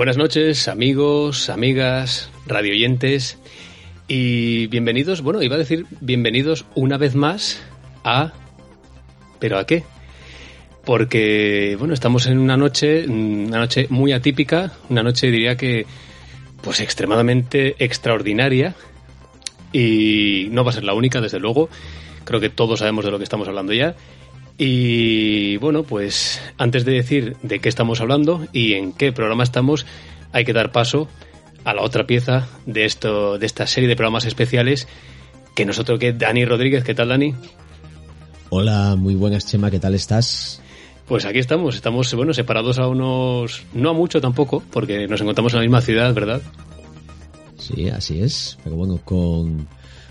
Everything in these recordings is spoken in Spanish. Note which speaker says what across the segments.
Speaker 1: Buenas noches, amigos, amigas, radioyentes y bienvenidos, bueno, iba a decir bienvenidos una vez más a... ¿Pero a qué? Porque, bueno, estamos en una noche, una noche muy atípica, una noche diría que, pues extremadamente extraordinaria y no va a ser la única, desde luego. Creo que todos sabemos de lo que estamos hablando ya. Y bueno, pues antes de decir de qué estamos hablando y en qué programa estamos, hay que dar paso a la otra pieza de esto, de esta serie de programas especiales que nosotros que Dani Rodríguez, ¿qué tal Dani?
Speaker 2: Hola, muy buenas Chema, ¿qué tal estás?
Speaker 1: Pues aquí estamos, estamos bueno, separados a unos no a mucho tampoco, porque nos encontramos en la misma ciudad, ¿verdad?
Speaker 2: Sí, así es, pero bueno, con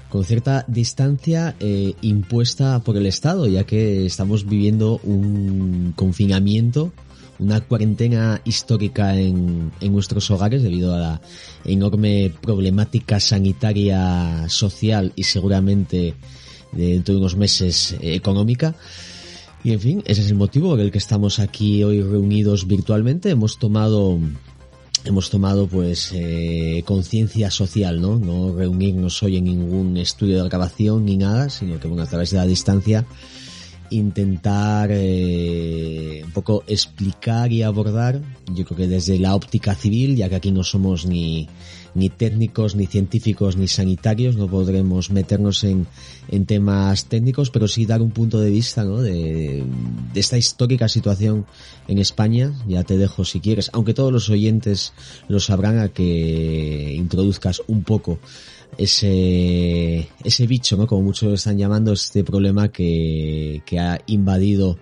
Speaker 2: con cierta distancia eh, impuesta por el Estado, ya que estamos viviendo un confinamiento, una cuarentena histórica en, en nuestros hogares debido a la enorme problemática sanitaria, social y seguramente dentro de unos meses eh, económica. Y en fin, ese es el motivo por el que estamos aquí hoy reunidos virtualmente. Hemos tomado hemos tomado pues eh, conciencia social, ¿no? No reunirnos hoy en ningún estudio de grabación ni nada, sino que bueno, a través de la distancia intentar eh, un poco explicar y abordar, yo creo que desde la óptica civil, ya que aquí no somos ni, ni técnicos, ni científicos, ni sanitarios, no podremos meternos en, en temas técnicos, pero sí dar un punto de vista ¿no? de, de esta histórica situación en España. Ya te dejo si quieres, aunque todos los oyentes lo sabrán, a que introduzcas un poco ese, ese bicho, ¿no? Como muchos están llamando, este problema que, que ha invadido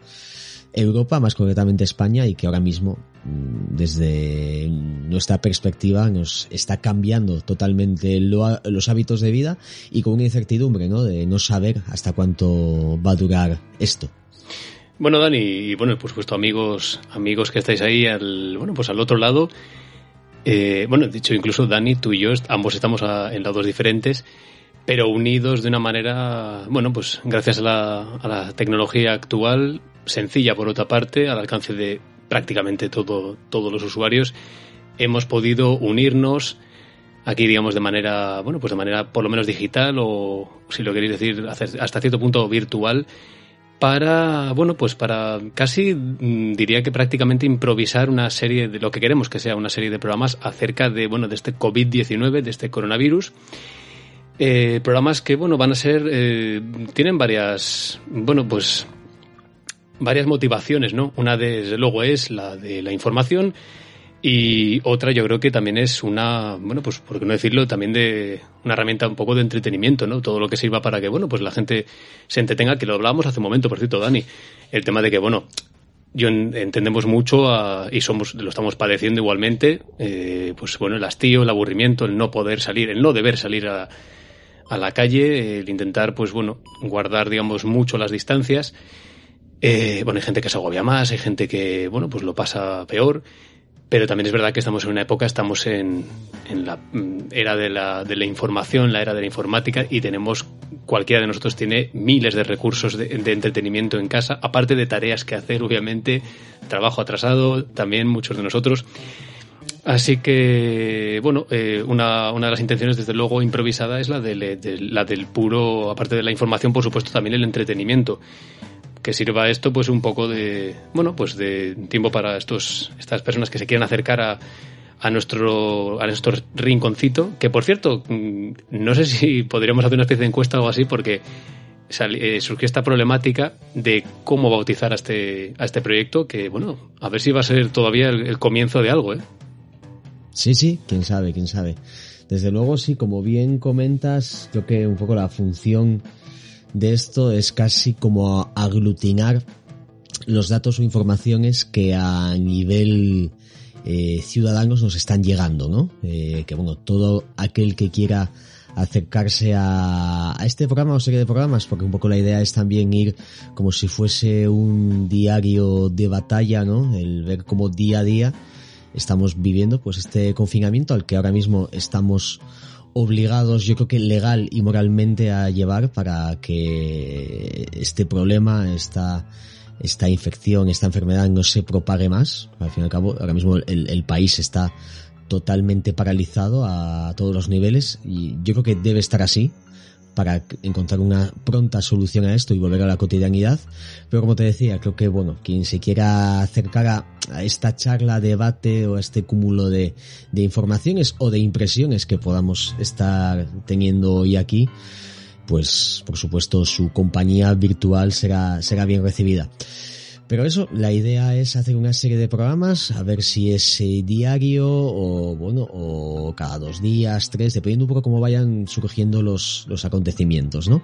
Speaker 2: Europa, más concretamente España, y que ahora mismo, mm, desde nuestra perspectiva, nos está cambiando totalmente lo, los hábitos de vida y con una incertidumbre, ¿no? De no saber hasta cuánto va a durar esto.
Speaker 1: Bueno, Dani, y bueno, por supuesto, amigos, amigos que estáis ahí al, bueno, pues al otro lado, eh, bueno, dicho incluso Dani, tú y yo, ambos estamos en lados diferentes, pero unidos de una manera, bueno, pues gracias a la, a la, tecnología actual, sencilla por otra parte, al alcance de prácticamente todo, todos los usuarios, hemos podido unirnos aquí, digamos, de manera, bueno, pues de manera por lo menos digital o, si lo queréis decir, hasta cierto punto virtual, para, bueno, pues para casi diría que prácticamente improvisar una serie de lo que queremos que sea una serie de programas acerca de, bueno, de este COVID-19, de este coronavirus. Eh, programas que, bueno, van a ser, eh, tienen varias, bueno, pues varias motivaciones, ¿no? Una desde luego es la de la información y otra yo creo que también es una, bueno, pues por qué no decirlo, también de una herramienta un poco de entretenimiento, ¿no? Todo lo que sirva para que, bueno, pues la gente se entretenga, que lo hablábamos hace un momento, por cierto, Dani, el tema de que, bueno, yo entendemos mucho y somos lo estamos padeciendo igualmente, eh, pues bueno, el hastío, el aburrimiento, el no poder salir, el no deber salir a, a la calle, el intentar, pues bueno, guardar, digamos, mucho las distancias. Eh, bueno, hay gente que se agobia más, hay gente que, bueno, pues lo pasa peor. Pero también es verdad que estamos en una época, estamos en, en la mm, era de la, de la, información, la era de la informática, y tenemos, cualquiera de nosotros tiene miles de recursos de, de, entretenimiento en casa, aparte de tareas que hacer, obviamente, trabajo atrasado, también muchos de nosotros. Así que, bueno, eh, una, una, de las intenciones, desde luego, improvisada es la, de, de, la del puro, aparte de la información, por supuesto, también el entretenimiento que sirva esto pues un poco de bueno pues de tiempo para estos estas personas que se quieren acercar a, a nuestro a nuestro rinconcito que por cierto mm, no sé si podríamos hacer una especie de encuesta o algo así porque eh, surgió esta problemática de cómo bautizar a este a este proyecto que bueno a ver si va a ser todavía el, el comienzo de algo ¿eh?
Speaker 2: sí sí quién sabe quién sabe desde luego sí como bien comentas creo que un poco la función de esto es casi como aglutinar los datos o informaciones que a nivel eh, ciudadanos nos están llegando, ¿no? Eh, que bueno, todo aquel que quiera acercarse a, a, este programa o serie de programas, porque un poco la idea es también ir como si fuese un diario de batalla, ¿no? El ver cómo día a día estamos viviendo pues este confinamiento al que ahora mismo estamos obligados, yo creo que legal y moralmente a llevar para que este problema, esta esta infección, esta enfermedad no se propague más. Al fin y al cabo, ahora mismo el, el país está totalmente paralizado a todos los niveles y yo creo que debe estar así para encontrar una pronta solución a esto y volver a la cotidianidad. Pero como te decía, creo que bueno, quien se quiera acercar a, esta charla, debate o a este cúmulo de, de informaciones o de impresiones que podamos estar teniendo hoy aquí, pues por supuesto su compañía virtual será, será bien recibida. Pero eso, la idea es hacer una serie de programas, a ver si es diario o bueno, o cada dos días, tres, dependiendo un poco cómo vayan surgiendo los, los acontecimientos, ¿no?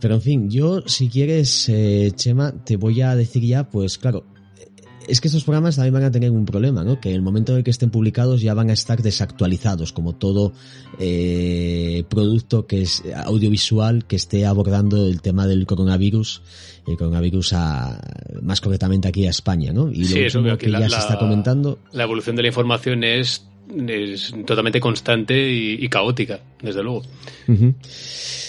Speaker 2: Pero en fin, yo si quieres, eh, Chema, te voy a decir ya, pues claro, es que estos programas también van a tener un problema, ¿no? Que en el momento en el que estén publicados ya van a estar desactualizados, como todo eh, producto que es audiovisual que esté abordando el tema del coronavirus, el coronavirus a, más concretamente aquí a España, ¿no?
Speaker 1: Y lo último que, ya se está comentando. La evolución de la información es, es totalmente constante y, caótica, desde luego.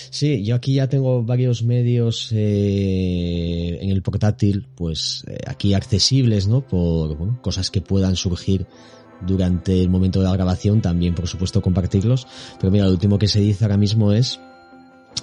Speaker 2: Sí, yo aquí ya tengo varios medios eh, en el portátil, pues eh, aquí accesibles, ¿no? Por cosas que puedan surgir durante el momento de la grabación, también por supuesto compartirlos. Pero mira, lo último que se dice ahora mismo es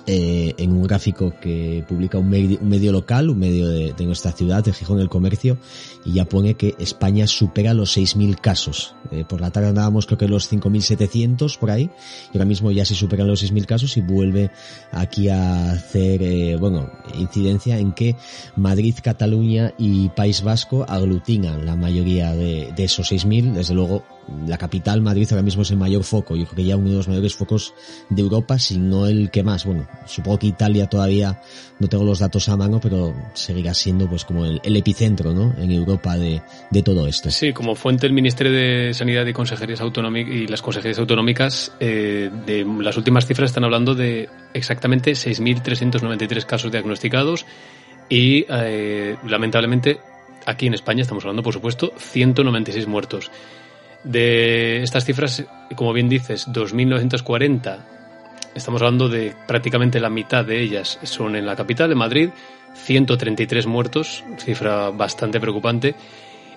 Speaker 2: eh, en un gráfico que publica un medio, local, un medio de, nuestra ciudad, de Gijón el Comercio, y ya pone que España supera los 6.000 casos. Eh, por la tarde andábamos creo que los 5.700 por ahí, y ahora mismo ya se superan los 6.000 casos y vuelve aquí a hacer, eh, bueno, incidencia en que Madrid, Cataluña y País Vasco aglutinan la mayoría de, de esos 6.000, desde luego la capital, Madrid, ahora mismo es el mayor foco. Yo creo que ya uno de los mayores focos de Europa, si no el que más. Bueno, supongo que Italia todavía no tengo los datos a mano, pero seguirá siendo pues como el, epicentro, ¿no? En Europa de, de, todo esto.
Speaker 1: Sí, como fuente el Ministerio de Sanidad y Consejerías Autonómicas y las consejerías autonómicas, eh, de las últimas cifras están hablando de exactamente 6.393 casos diagnosticados y eh, lamentablemente aquí en España estamos hablando, por supuesto, 196 muertos. De estas cifras, como bien dices, 2.940, estamos hablando de prácticamente la mitad de ellas son en la capital, en Madrid, 133 muertos, cifra bastante preocupante.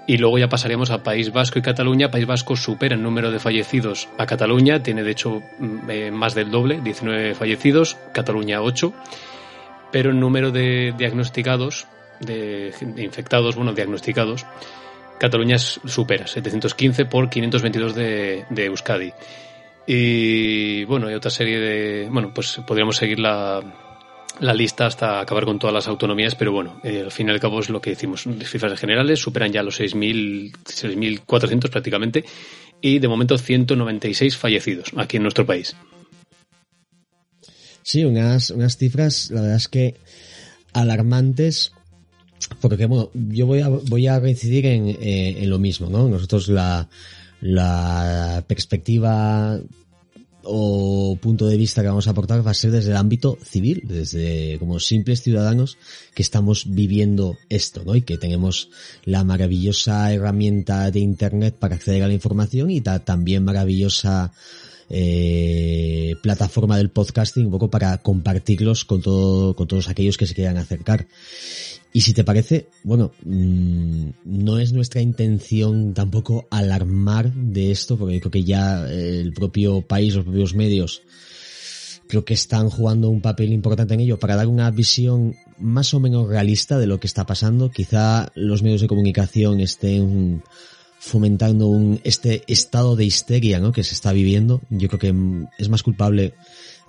Speaker 1: Y luego ya pasaríamos a País Vasco y Cataluña. País Vasco supera el número de fallecidos a Cataluña, tiene de hecho mm, eh, más del doble, 19 fallecidos, Cataluña 8. Pero el número de diagnosticados, de infectados, bueno, diagnosticados, Cataluña supera, 715 por 522 de, de Euskadi. Y bueno, hay otra serie de. Bueno, pues podríamos seguir la, la lista hasta acabar con todas las autonomías, pero bueno, eh, al fin y al cabo es lo que decimos. Cifras generales superan ya los 6.400 prácticamente y de momento 196 fallecidos aquí en nuestro país.
Speaker 2: Sí, unas, unas cifras, la verdad es que alarmantes porque bueno, yo voy a, voy a reincidir en, eh, en lo mismo, ¿no? Nosotros la, la perspectiva o punto de vista que vamos a aportar va a ser desde el ámbito civil, desde como simples ciudadanos que estamos viviendo esto, ¿no? Y que tenemos la maravillosa herramienta de internet para acceder a la información y también maravillosa eh, plataforma del podcasting un poco para compartirlos con todo, con todos aquellos que se quieran acercar. Y si te parece, bueno, mm, no es nuestra intención tampoco alarmar de esto, porque creo que ya el propio país, los propios medios, creo que están jugando un papel importante en ello para dar una visión más o menos realista de lo que está pasando. Quizá los medios de comunicación estén fomentando un, este estado de histeria ¿no? que se está viviendo. Yo creo que es más culpable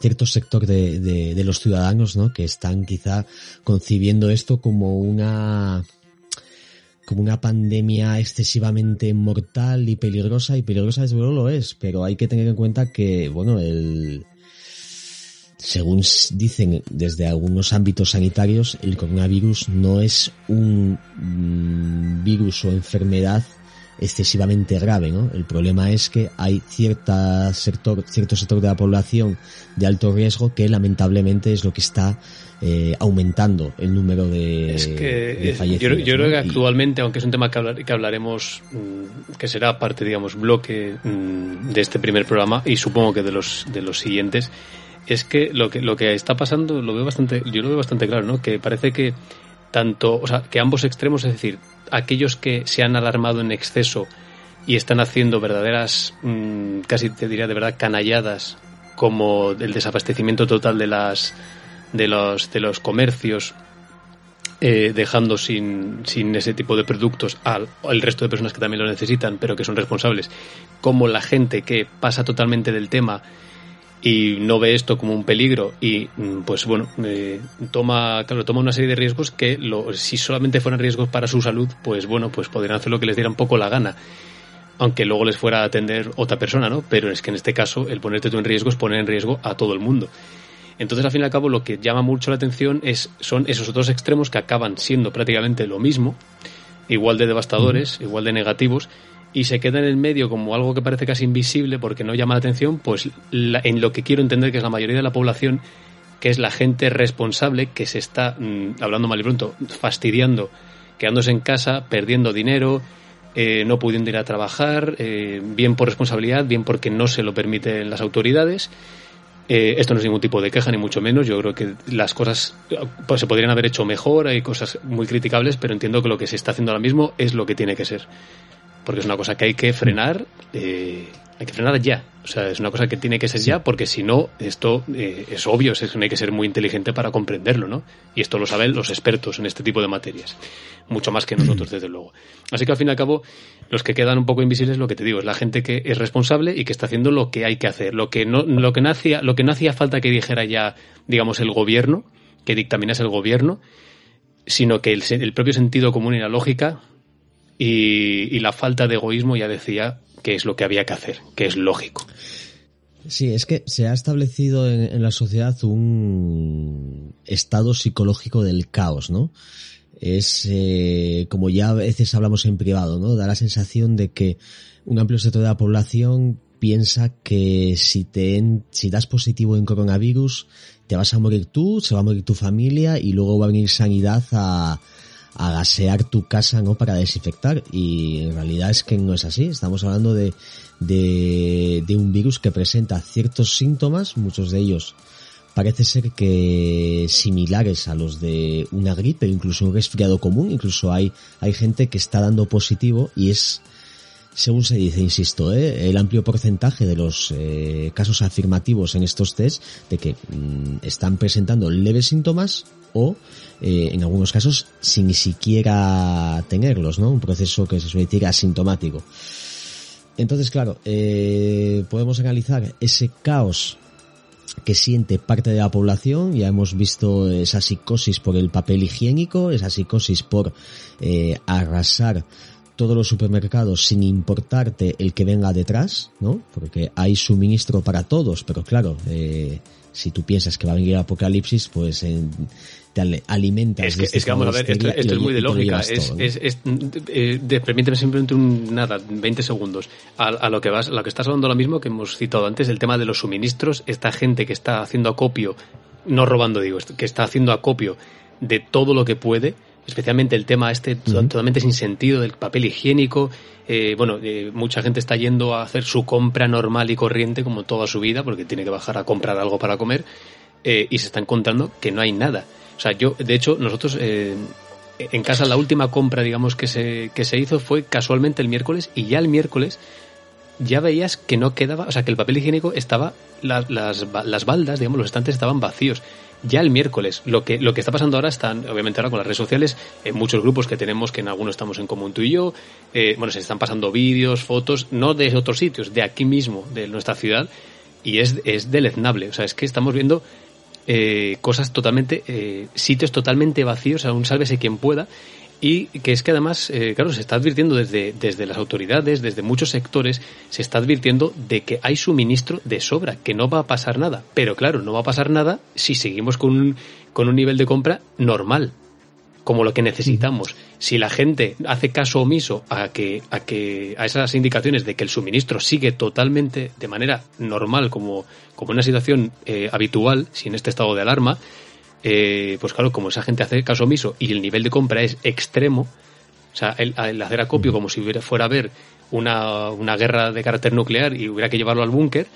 Speaker 2: cierto sector de, de, los ciudadanos, ¿no? Que están quizá concibiendo esto como una como una pandemia excesivamente mortal y peligrosa y peligrosa desde luego lo es, pero hay que tener en cuenta que, bueno, el, según dicen desde algunos ámbitos sanitarios, el coronavirus no es un mm, virus o enfermedad excesivamente grave, ¿no? El problema es que hay cierta sector, cierto sector de la población de alto riesgo que lamentablemente es lo que está eh, aumentando el número de, es que,
Speaker 1: fallecidos. Yo, creo que actualmente, aunque es un tema que, que hablaremos, mm, que será parte, digamos, bloque mm, de este primer programa y supongo que de los, de los siguientes, es que lo que lo que está pasando lo veo bastante, yo lo veo bastante claro, ¿no? Que parece que tanto, o sea, que ambos extremos, es decir, aquellos que se han alarmado en exceso y están haciendo verdaderas, mm, casi te diría de verdad, canalladas, como el desabastecimiento total de las de los de los comercios eh, dejando sin, sin ese tipo de productos al, al resto de personas que también lo necesitan, pero que son responsables, como la gente que pasa totalmente del tema y no ve esto como un peligro y mm, pues bueno eh, toma claro toma una serie de riesgos que lo, si solamente fueran riesgos para su salud pues bueno pues podrían hacer lo que les diera un poco la gana aunque luego les fuera a atender otra persona no pero es que en este caso el ponerte tú en riesgo es poner en riesgo a todo el mundo. Entonces al fin y al cabo lo que llama mucho la atención es son esos dos extremos que acaban siendo prácticamente lo mismo igual de devastadores igual de negativos y se queda en el medio como algo que parece casi invisible porque no llama la atención, pues en lo que quiero entender que es la mayoría de la población, que es la gente responsable que se está, mm, hablando mal y pronto, fastidiando, quedándose en casa, perdiendo dinero, eh, no pudiendo ir a trabajar, eh, bien por responsabilidad, bien porque no se lo permiten las autoridades. Eh, esto no es ningún tipo de queja, ni mucho menos. Yo creo que las cosas pues, se podrían haber hecho mejor, hay cosas muy criticables, pero entiendo que lo que se está haciendo ahora mismo es lo que tiene que ser porque es una cosa que hay que frenar, eh, hay que frenar ya. O sea, es una cosa que tiene que ser ya, porque si no, esto eh, es obvio, es hay que ser muy inteligente para comprenderlo, ¿no? Y esto lo saben los expertos en este tipo de materias, mucho más que nosotros, desde luego. Así que al fin y al cabo, los que quedan un poco invisibles, lo que te digo, es la gente que es responsable y que está haciendo lo que hay que hacer, lo que no, lo que no hacía, lo que no hacía falta que dijera ya, digamos, el gobierno, que dictaminase el gobierno, sino que el, el propio sentido común y la lógica y, la falta de egoísmo ya decía que es lo que había que hacer, que es lógico.
Speaker 2: Sí, es que se ha establecido en, la sociedad un estado psicológico del caos, ¿no? Es, eh, como ya a veces hablamos en privado, ¿no? Da la sensación de que un amplio sector de la población piensa que si te si das positivo en coronavirus, te vas a morir tú, se va a morir tu familia y luego va a venir sanidad a, a gasear tu casa, ¿no? Para desinfectar. Y en realidad es que no es así. Estamos hablando de, de, de un virus que presenta ciertos síntomas, muchos de ellos parece ser que similares a los de una gripe, incluso un resfriado común, incluso hay, hay gente que está dando positivo y es, según se dice, insisto, ¿eh? el amplio porcentaje de los eh, casos afirmativos en estos test de que mm, están presentando leves síntomas o eh, en algunos casos sin ni siquiera tenerlos, ¿no? Un proceso que se suele decir asintomático. Entonces, claro, eh, podemos analizar ese caos que siente parte de la población. Ya hemos visto esa psicosis por el papel higiénico, esa psicosis por eh, arrasar todos los supermercados sin importarte el que venga detrás, ¿no? Porque hay suministro para todos, pero claro, eh, si tú piensas que va a venir el apocalipsis, pues te alimentas.
Speaker 1: Es que, es que vamos a ver, esto, es muy de lógica. Es, es, eh, permíteme simplemente un nada, 20 segundos. A, lo que vas, a lo que estás hablando ahora mismo, que hemos citado antes, el tema de los suministros, esta gente que está haciendo acopio, no robando, digo, que está haciendo acopio de todo lo que puede, especialmente el tema este totalmente sin sentido del papel higiénico. Eh, bueno, eh, mucha gente está yendo a hacer su compra normal y corriente como toda su vida porque tiene que bajar a comprar algo para comer eh, y se está encontrando que no hay nada. O sea, yo, de hecho, nosotros en casa la última compra, digamos, que se, que se hizo fue casualmente el miércoles y ya el miércoles ya veías que no quedaba, o sea, que el papel higiénico estaba, las, las baldas, digamos, los estantes estaban vacíos ya el miércoles. Lo que, lo que está pasando ahora están, obviamente ahora con las redes sociales, en muchos grupos que tenemos, que en algunos estamos en común tú y yo, eh, bueno, se están pasando vídeos, fotos, no de otros sitios, de aquí mismo, de nuestra ciudad, y es, es deleznable. O sea, es que estamos viendo eh, cosas totalmente, eh, sitios totalmente vacíos, aún sálvese quien pueda, y que es que además, eh, claro, se está advirtiendo desde, desde las autoridades, desde muchos sectores, se está advirtiendo de que hay suministro de sobra, que no va a pasar nada. Pero claro, no va a pasar nada si seguimos con un, con un nivel de compra normal, como lo que necesitamos. Si la gente hace caso omiso a que, a que, a esas indicaciones de que el suministro sigue totalmente de manera normal, como, como una situación eh, habitual, sin este estado de alarma, eh, pues claro, como esa gente hace caso omiso y el nivel de compra es extremo, o sea, el, hacer acopio como si hubiera, fuera a haber una, una, guerra de carácter nuclear y hubiera que llevarlo al búnker,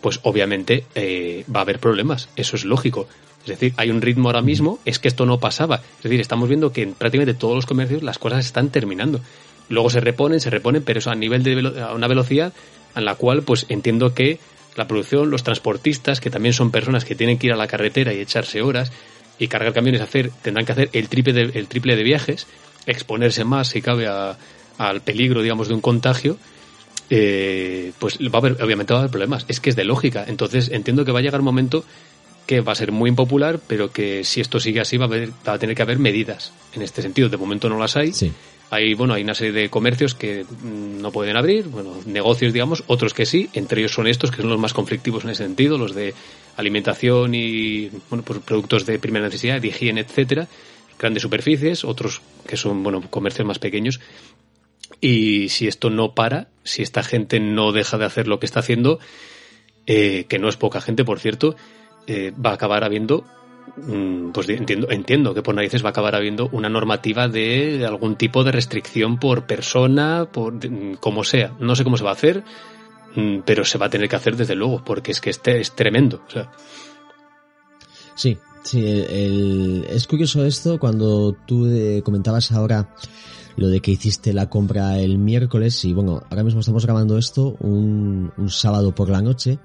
Speaker 1: pues obviamente eh, va a haber problemas. Eso es lógico. Es decir, hay un ritmo ahora mismo, es que esto no pasaba. Es decir, estamos viendo que en prácticamente todos los comercios las cosas están terminando. Luego se reponen, se reponen, pero eso a nivel de a una velocidad en la cual pues entiendo que la producción, los transportistas, que también son personas que tienen que ir a la carretera y echarse horas y cargar camiones, hacer, tendrán que hacer el triple de, el triple de viajes, exponerse más si cabe al peligro, digamos, de un contagio, eh, pues va a haber, obviamente va a haber problemas. Es que es de lógica. Entonces entiendo que va a llegar un momento que va a ser muy impopular, pero que si esto sigue así va a, haber, va a tener que haber medidas en este sentido. De momento no las hay.
Speaker 2: Sí.
Speaker 1: Hay, bueno, hay una serie de comercios que mm, no pueden abrir, bueno, negocios, digamos, otros que sí, entre ellos son estos, que son los más conflictivos en ese sentido, los de alimentación y, bueno, pues productos de primera necesidad, de higiene, etcétera, grandes superficies, otros que son, bueno, comercios más pequeños. Y si esto no para, si esta gente no deja de hacer lo que está haciendo, eh, que no es poca gente, por cierto, eh, va a acabar habiendo Mm, pues entiendo, entiendo que por narices va a acabar habiendo una normativa de algún tipo de restricción por persona, por como sea. No sé cómo se va a hacer, mm, pero se va a tener que hacer desde luego, porque es que este es tremendo.
Speaker 2: Sí, sí, es curioso esto cuando tú eh, comentabas ahora lo de que hiciste la compra el miércoles y bueno, ahora mismo estamos grabando esto un, un sábado por la noche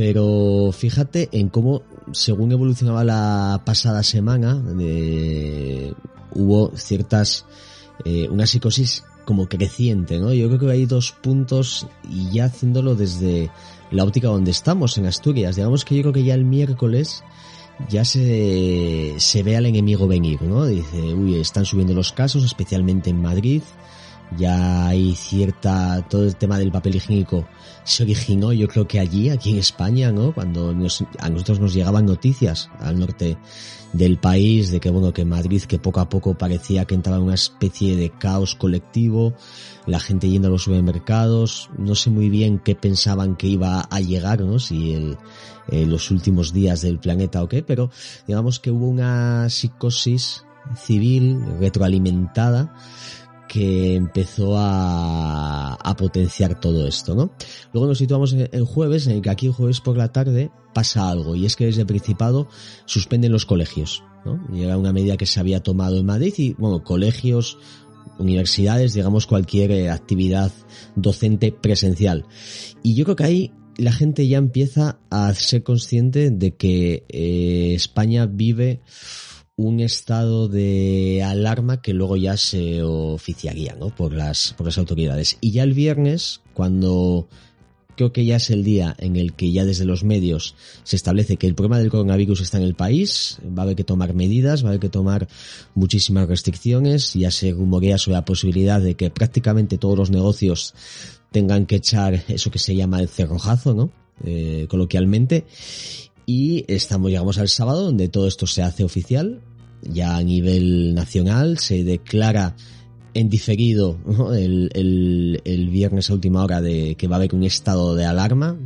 Speaker 2: pero fíjate en cómo, según evolucionaba la pasada semana, hubo ciertas, eh, una psicosis como creciente, ¿no? Yo creo que hay dos puntos y ya haciéndolo desde la óptica donde estamos, en Asturias. Digamos que yo creo que ya el miércoles ya se, se ve al enemigo venir, ¿no? Dice, uy, están subiendo los casos, especialmente en Madrid ya hay cierta, todo el tema del papel higiénico se originó yo creo que allí, aquí en España, ¿no? Cuando a nosotros nos llegaban noticias al norte del país de que bueno, que Madrid que poco a poco parecía que entraba en una especie de caos colectivo, la gente yendo a los supermercados, no sé muy bien qué pensaban que iba a llegar, ¿no? Si el, eh, los últimos días del planeta o qué, pero digamos que hubo una psicosis civil retroalimentada que empezó a, a, potenciar todo esto, ¿no? Luego nos situamos en, jueves, en el que aquí el jueves por la tarde pasa algo, y es que desde Principado suspenden los colegios, ¿no? Y era una medida que se había tomado en Madrid y, bueno, colegios, universidades, digamos cualquier eh, actividad docente presencial. Y yo creo que ahí la gente ya empieza a ser consciente de que eh, España vive un estado de alarma que luego ya se oficiaría ¿no? por, las, por las autoridades. Y ya el viernes, cuando creo que ya es el día en el que ya desde los medios se establece que el problema del coronavirus está en el país, va a haber que tomar medidas, va a haber que tomar muchísimas restricciones, ya se rumorea sobre la posibilidad de que prácticamente todos los negocios tengan que echar eso que se llama el cerrojazo, ¿no? Eh, coloquialmente. Y estamos, llegamos al sábado donde todo esto se hace oficial ya a nivel nacional, se declara en diferido el, el, el, viernes a última hora de que va a haber un estado de alarma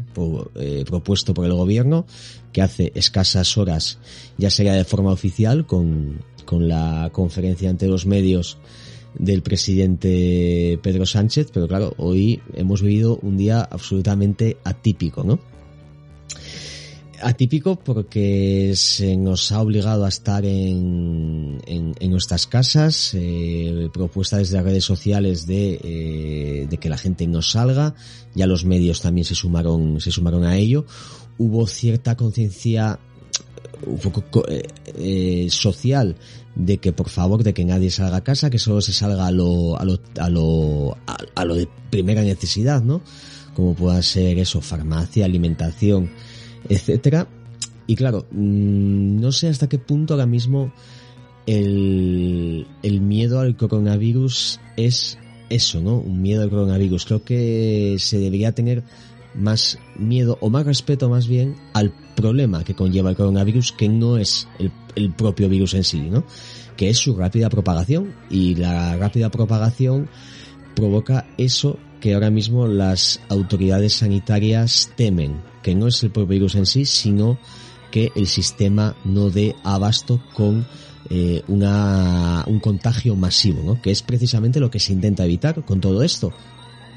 Speaker 2: eh, propuesto por el gobierno que hace escasas horas ya sería de forma oficial con, con la conferencia ante los medios del presidente Pedro Sánchez, pero claro, hoy hemos vivido un día absolutamente atípico, ¿no? Atípico porque se nos ha obligado a estar en, en, nuestras casas, eh, propuesta desde las redes sociales de, eh, de que la gente no salga, ya los medios también se sumaron, se sumaron a ello. Hubo cierta conciencia un poco eh, eh, social de que por favor de que nadie salga a casa, que solo se salga a lo, a lo, a lo, a lo de primera necesidad, ¿no? Como pueda ser eso, farmacia, alimentación, etcétera. Y claro, mm, no sé hasta qué punto ahora mismo el, el miedo al coronavirus es eso, ¿no? Un miedo al coronavirus. Creo que se debería tener más miedo o más respeto más bien al problema que conlleva el coronavirus que no es el, el propio virus en sí, ¿no? Que es su rápida propagación y la rápida propagación provoca eso que ahora mismo las autoridades sanitarias temen, que no es el propio virus en sí, sino que el sistema no dé abasto con eh, una, un contagio masivo, ¿no? que es precisamente lo que se intenta evitar con todo esto.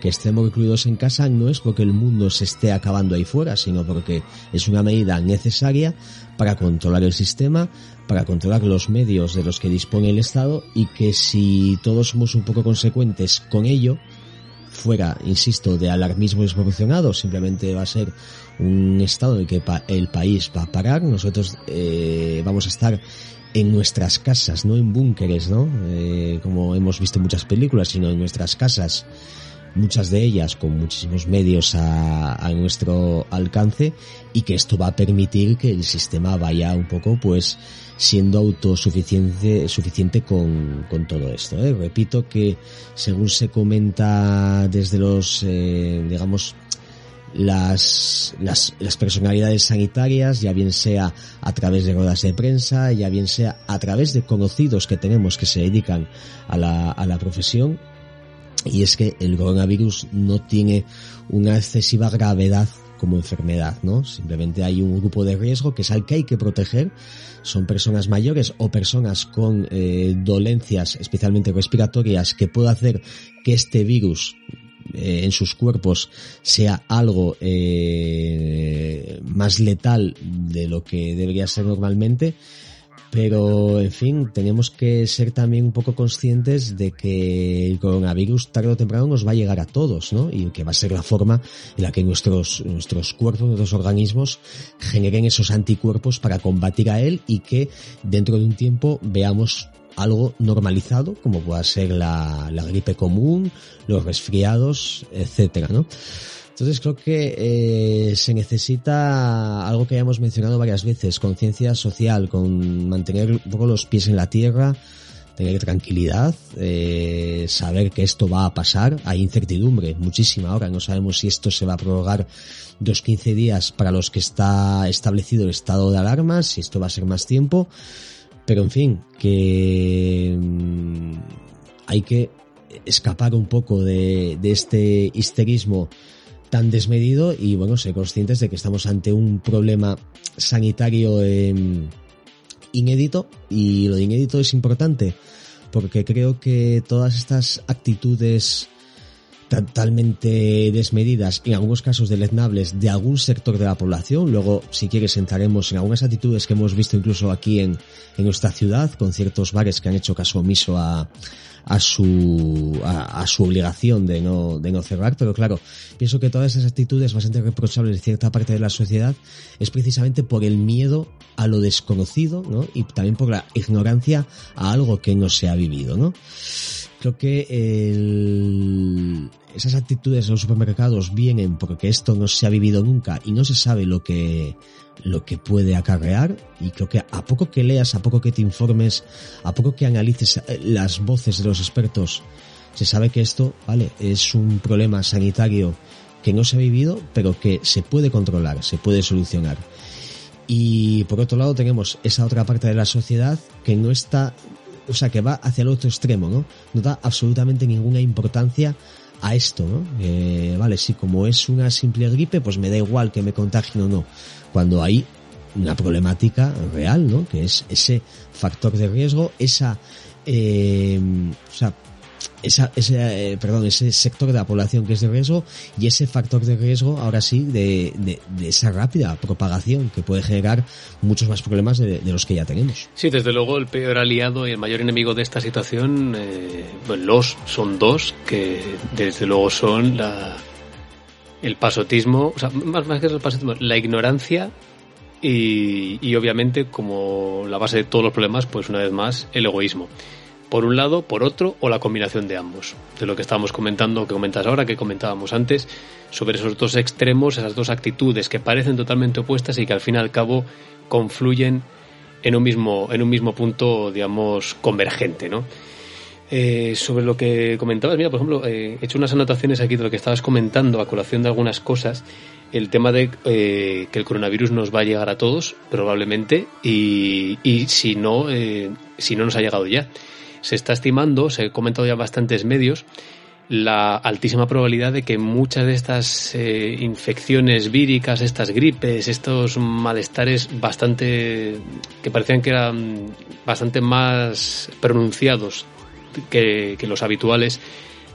Speaker 2: que estemos recluidos en casa no es porque el mundo se esté acabando ahí fuera, sino porque es una medida necesaria para controlar el sistema, para controlar los medios de los que dispone el Estado y que si todos somos un poco consecuentes con ello, fuera, insisto, de alarmismo desproporcionado, simplemente va a ser un estado en el que el país va a parar, nosotros eh, vamos a estar en nuestras casas, no en búnkeres, ¿no? Eh, como hemos visto en muchas películas, sino en nuestras casas, muchas de ellas con muchísimos medios a, a, nuestro alcance y que esto va a permitir que el sistema vaya un poco pues siendo autosuficiente suficiente con, con todo esto. ¿eh? Repito que según se comenta desde los eh, digamos las, las, las, personalidades sanitarias, ya bien sea a través de ruedas de prensa, ya bien sea a través de conocidos que tenemos que se dedican a la, a la profesión, y es que el coronavirus no tiene una excesiva gravedad como enfermedad, ¿no? Simplemente hay un grupo de riesgo que es al que hay que proteger. Son personas mayores o personas con eh, dolencias, especialmente respiratorias, que puede hacer que este virus eh, en sus cuerpos sea algo eh, más letal de lo que debería ser normalmente. Pero, en fin, tenemos que ser también un poco conscientes de que el coronavirus tarde o temprano nos va a llegar a todos, ¿no? Y que va a ser la forma en la que nuestros, nuestros cuerpos, nuestros organismos generen esos anticuerpos para combatir a él y que dentro de un tiempo veamos algo normalizado, como pueda ser la, la gripe común, los resfriados, etcétera, ¿no? Entonces creo que eh, se necesita algo que hayamos mencionado varias veces, conciencia social, con mantener un poco los pies en la tierra, tener tranquilidad, eh, saber que esto va a pasar. Hay incertidumbre, muchísima ahora. No sabemos si esto se va a prorrogar dos 15 días para los que está establecido el estado de alarma, si esto va a ser más tiempo. Pero en fin, que mm, hay que escapar un poco de, este histerismo tan desmedido y bueno, ser conscientes de que estamos ante un problema sanitario em, inédito y lo de inédito es importante porque creo que todas estas actitudes totalmente desmedidas, en algunos casos deleznables, de algún sector de la población. Luego, si quieres, entraremos en algunas actitudes que hemos visto incluso aquí en, en nuestra ciudad, con ciertos bares que han hecho caso omiso a, a su, a, su obligación de no, de no cerrar. Pero claro, pienso que todas esas actitudes bastante reprochables de cierta parte de la sociedad es precisamente por el miedo a lo desconocido, ¿no? Y también por la ignorancia a algo que no se ha vivido, ¿no? Que esas actitudes en los supermercados vienen porque esto no se ha vivido nunca y no se sabe lo que, lo que puede acarrear y creo que a poco que leas, a poco que te informes, a poco que analices eh, las voces de los expertos, se sabe que esto, vale, es un problema sanitario que no se ha vivido, pero que se puede controlar, se puede solucionar. Y por otro lado tenemos esa otra parte de la sociedad que no está o sea, que va hacia el otro extremo, ¿no? No da absolutamente ninguna importancia a esto, ¿no? Eh, vale, sí, como es una simple gripe, pues me da igual que me contagien o no. Cuando hay una problemática real, ¿no? Que es ese factor de riesgo, esa, eh, o sea, esa, ese, eh, perdón, ese sector de la población que es de riesgo y ese factor de riesgo, ahora sí, de, de, esa rápida propagación que puede generar muchos más problemas de, los que ya tenemos.
Speaker 1: Sí, desde luego el peor aliado y el mayor enemigo de esta situación, eh, los son dos, que desde luego son la, el pasotismo, o sea, más, más que el pasotismo, la ignorancia y obviamente como la base de todos los problemas, pues una vez más, el egoísmo por un lado, por otro, o la combinación de ambos. De lo que estábamos comentando, que comentas ahora, que comentábamos antes, sobre esos dos extremos, esas dos actitudes que parecen totalmente opuestas y que al fin y al cabo confluyen en un mismo, en un mismo punto, digamos, convergente, ¿no? Eh, sobre lo que comentabas, mira, por ejemplo, eh, he hecho unas anotaciones aquí de lo que estabas comentando a colación de algunas cosas. El tema de eh, que el coronavirus nos va a llegar a todos, probablemente, y, y si no, si no nos ha llegado ya se está estimando, se ha comentado ya bastantes medios, la altísima probabilidad de que muchas de estas eh, infecciones víricas, estas gripes, estos malestares bastante que parecían que eran bastante más pronunciados que, los habituales,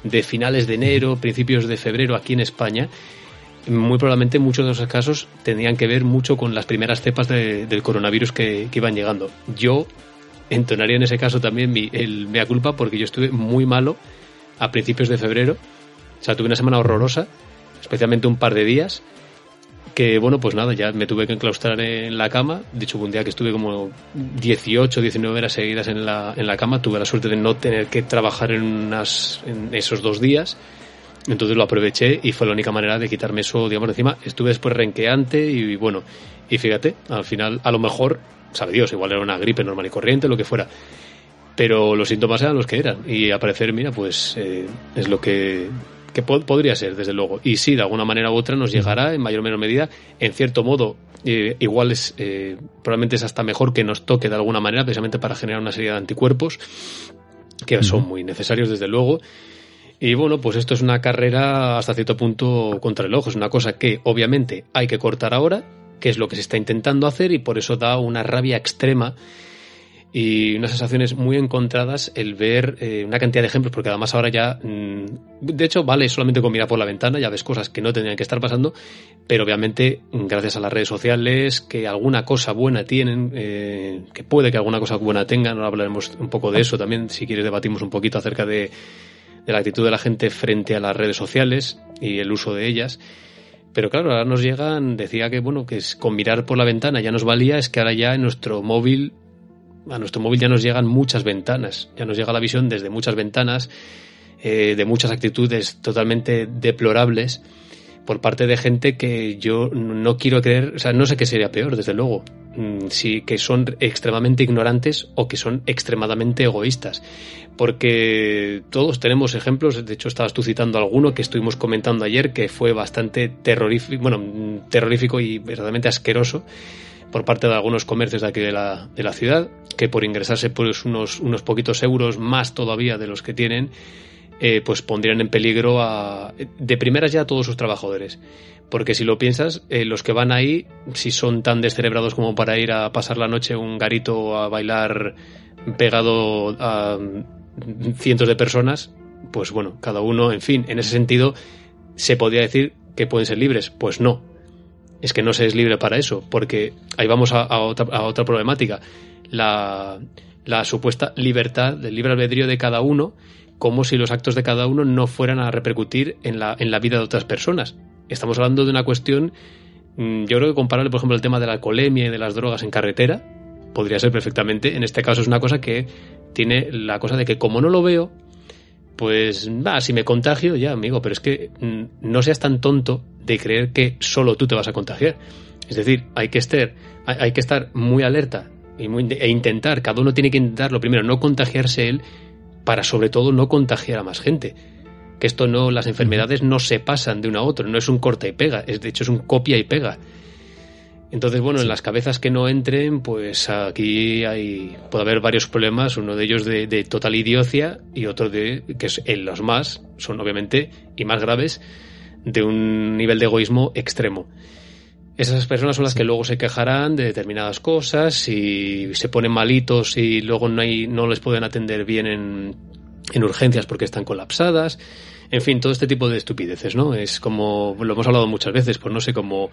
Speaker 1: de finales de enero, principios de febrero aquí en España, muy probablemente muchos de esos casos tendrían que ver mucho con las primeras cepas del coronavirus que, iban llegando. Yo entonaría en ese caso también mi, el mea culpa porque yo estuve muy malo a principios de febrero. O sea, tuve una semana horrorosa, especialmente un par de días que bueno, pues nada, ya me tuve que enclaustrar en la cama. De hecho, un día que estuve como 18, 19 horas seguidas en la, en la cama, tuve la suerte de no tener que trabajar en, unas, en esos dos días. Entonces lo aproveché y fue la única manera de quitarme eso, digamos, encima. Estuve después renqueante y bueno, y fíjate, al final, a lo mejor, sabe Dios, igual era una gripe normal y corriente, lo que fuera. Pero los síntomas eran los que eran. Y aparecer, mira, pues eh, es lo que que podría ser, desde luego. Y sí, de alguna manera u otra nos llegará en mayor o menor medida. En cierto modo, eh, igual es, eh, probablemente es hasta mejor que nos toque de alguna manera, precisamente para generar una serie de anticuerpos, que son muy necesarios, desde luego. Y bueno, pues esto es una carrera hasta cierto punto contra el ojo. Es una cosa que obviamente hay que cortar ahora, que es lo que se está intentando hacer, y por eso da una rabia extrema y unas sensaciones muy encontradas el ver eh, una cantidad de ejemplos, porque además ahora ya, mm, de hecho, vale solamente con mirar por la ventana, ya ves cosas que no tendrían que estar pasando, pero obviamente gracias a las redes sociales, que alguna cosa buena tienen, eh, que puede que alguna cosa buena tengan, ahora hablaremos un poco de eso también, si quieres debatimos un poquito acerca de, de la actitud de la gente frente a las redes sociales y el uso de ellas. Pero claro, ahora nos llegan, decía que bueno, que es, con mirar por la ventana ya nos valía, es que ahora ya en nuestro móvil a nuestro móvil ya nos llegan muchas ventanas, ya nos llega la visión desde muchas ventanas, eh, de muchas actitudes totalmente deplorables por parte de gente que yo no quiero creer, o sea, no sé qué sería peor, desde luego, si que son extremadamente ignorantes o que son extremadamente egoístas, porque todos tenemos ejemplos, de hecho estabas tú citando alguno que estuvimos comentando ayer que fue bastante terrorífico, bueno, terrorífico y verdaderamente asqueroso, por parte de algunos comercios de aquí de la, de la ciudad, que por ingresarse pues unos, unos poquitos euros más todavía de los que tienen, eh, pues pondrían en peligro a, de primeras ya a todos sus trabajadores. Porque si lo piensas, eh, los que van ahí, si son tan descerebrados como para ir a pasar la noche un garito a bailar pegado a cientos de personas, pues bueno, cada uno, en fin, en ese sentido, se podría decir que pueden ser libres. Pues no, es que no se es libre para eso, porque ahí vamos a, otra, a otra, problemática. La, la, supuesta libertad, del libre albedrío de cada uno, como si los actos de cada uno no fueran a repercutir en la, en la vida de otras personas. Estamos hablando de una cuestión, mm, yo creo que comparable, por ejemplo, el tema de la alcoholemia y de las drogas en carretera, podría ser perfectamente. En este caso es una cosa que tiene la cosa de que como no lo veo, pues va, si me contagio, ya, amigo, pero es que mm, no seas tan tonto de creer que solo tú te vas a contagiar. Es decir, hay que estar, hay que estar muy alerta y e intentar, cada uno tiene que intentar, lo primero, no contagiarse él para sobre todo no contagiar a más gente. Que esto no, las enfermedades no se pasan de uno a otro, no es un corta y pega, es de hecho es un copia y pega. Entonces, bueno, en las cabezas que no entren, pues aquí hay, puede haber varios problemas, uno de ellos de, total idiocia y otro de, que es en los más, son obviamente, y más graves, de un nivel de egoísmo extremo. Esas personas son las que luego se quejarán de determinadas cosas y se ponen malitos y luego no, hay, no les pueden atender bien en, en urgencias porque están colapsadas. En fin, todo este tipo de estupideces, ¿no? Es como, lo hemos hablado muchas veces, pues no sé, como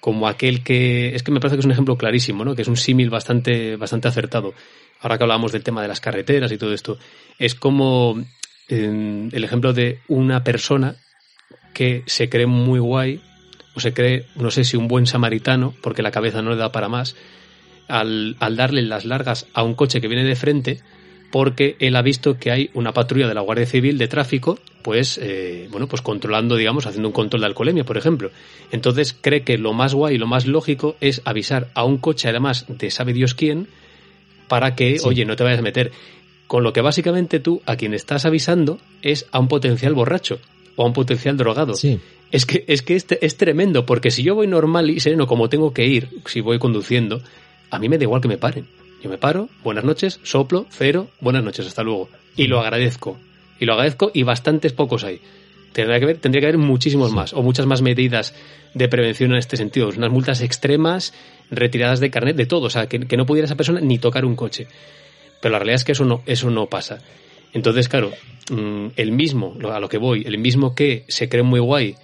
Speaker 1: como aquel que es que me parece que es un ejemplo clarísimo, ¿no? Que es un símil bastante bastante acertado. Ahora que hablábamos del tema de las carreteras y todo esto, es como el ejemplo de una persona que se cree muy guay o se cree, no sé si un buen samaritano, porque la cabeza no le da para más, al, al darle las largas a un coche que viene de frente, porque él ha visto que hay una patrulla de la Guardia Civil de tráfico, pues, eh, bueno, pues controlando, digamos, haciendo un control de alcoholemia, por ejemplo. Entonces cree que lo más guay y lo más lógico es avisar a un coche, además de sabe Dios quién, para que, oye, no te vayas a meter. Con lo que básicamente tú a quien estás avisando es a un potencial borracho o a un potencial drogado.
Speaker 2: Sí.
Speaker 1: Es que, es que este es tremendo, porque si yo voy normal y sereno como tengo que ir, si voy conduciendo, a mí me da igual que me paren. Yo me paro, buenas noches, soplo, cero, buenas noches, hasta luego. Y lo agradezco. Y lo agradezco y bastantes pocos hay. Tendría que, haber, tendría que haber muchísimos más o muchas más medidas de prevención en este sentido. Unas multas extremas, retiradas de carnet, de todo. O sea, que, no pudiera esa persona ni tocar un coche. Pero la realidad es que eso no, eso no pasa. Entonces, claro, mm, el mismo, a lo que voy, el mismo que se cree muy guay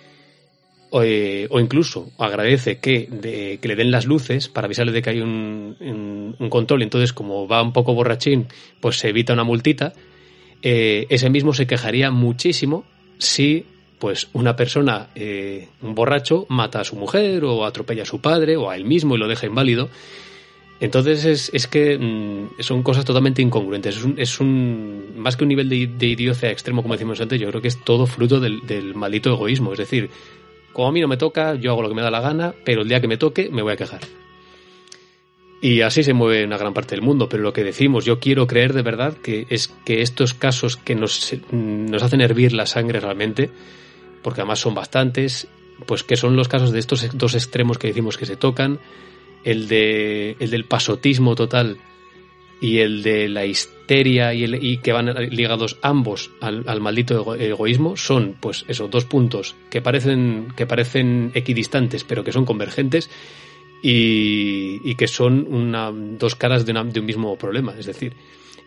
Speaker 1: o, eh, incluso agradece que, que, le den las luces para avisarle de que hay un, un, control, entonces como va un poco borrachín, pues se evita una multita, eh, ese mismo se quejaría muchísimo si pues una persona, eh, un borracho, mata a su mujer o atropella a su padre o a él mismo y lo deja inválido. Entonces es, es que mm, son cosas totalmente incongruentes. Es un, es un más que un nivel de, de idiocia extremo, como decimos antes, yo creo que es todo fruto del, del maldito egoísmo. Es decir, como a mí no me toca, yo hago lo que me da la gana, pero el día que me toque me voy a quejar. Y así se mueve una gran parte del mundo, pero lo que decimos, yo quiero creer de verdad que es que estos casos que nos, nos hacen hervir la sangre realmente, porque además son bastantes, pues que son los casos de estos dos extremos que decimos que se tocan, el, de, el del pasotismo total y el de la histeria y, el, y que van ligados ambos al, al, maldito egoísmo son pues esos dos puntos que parecen que parecen equidistantes pero que son convergentes y, y que son una, dos caras de, una, de, un mismo problema es decir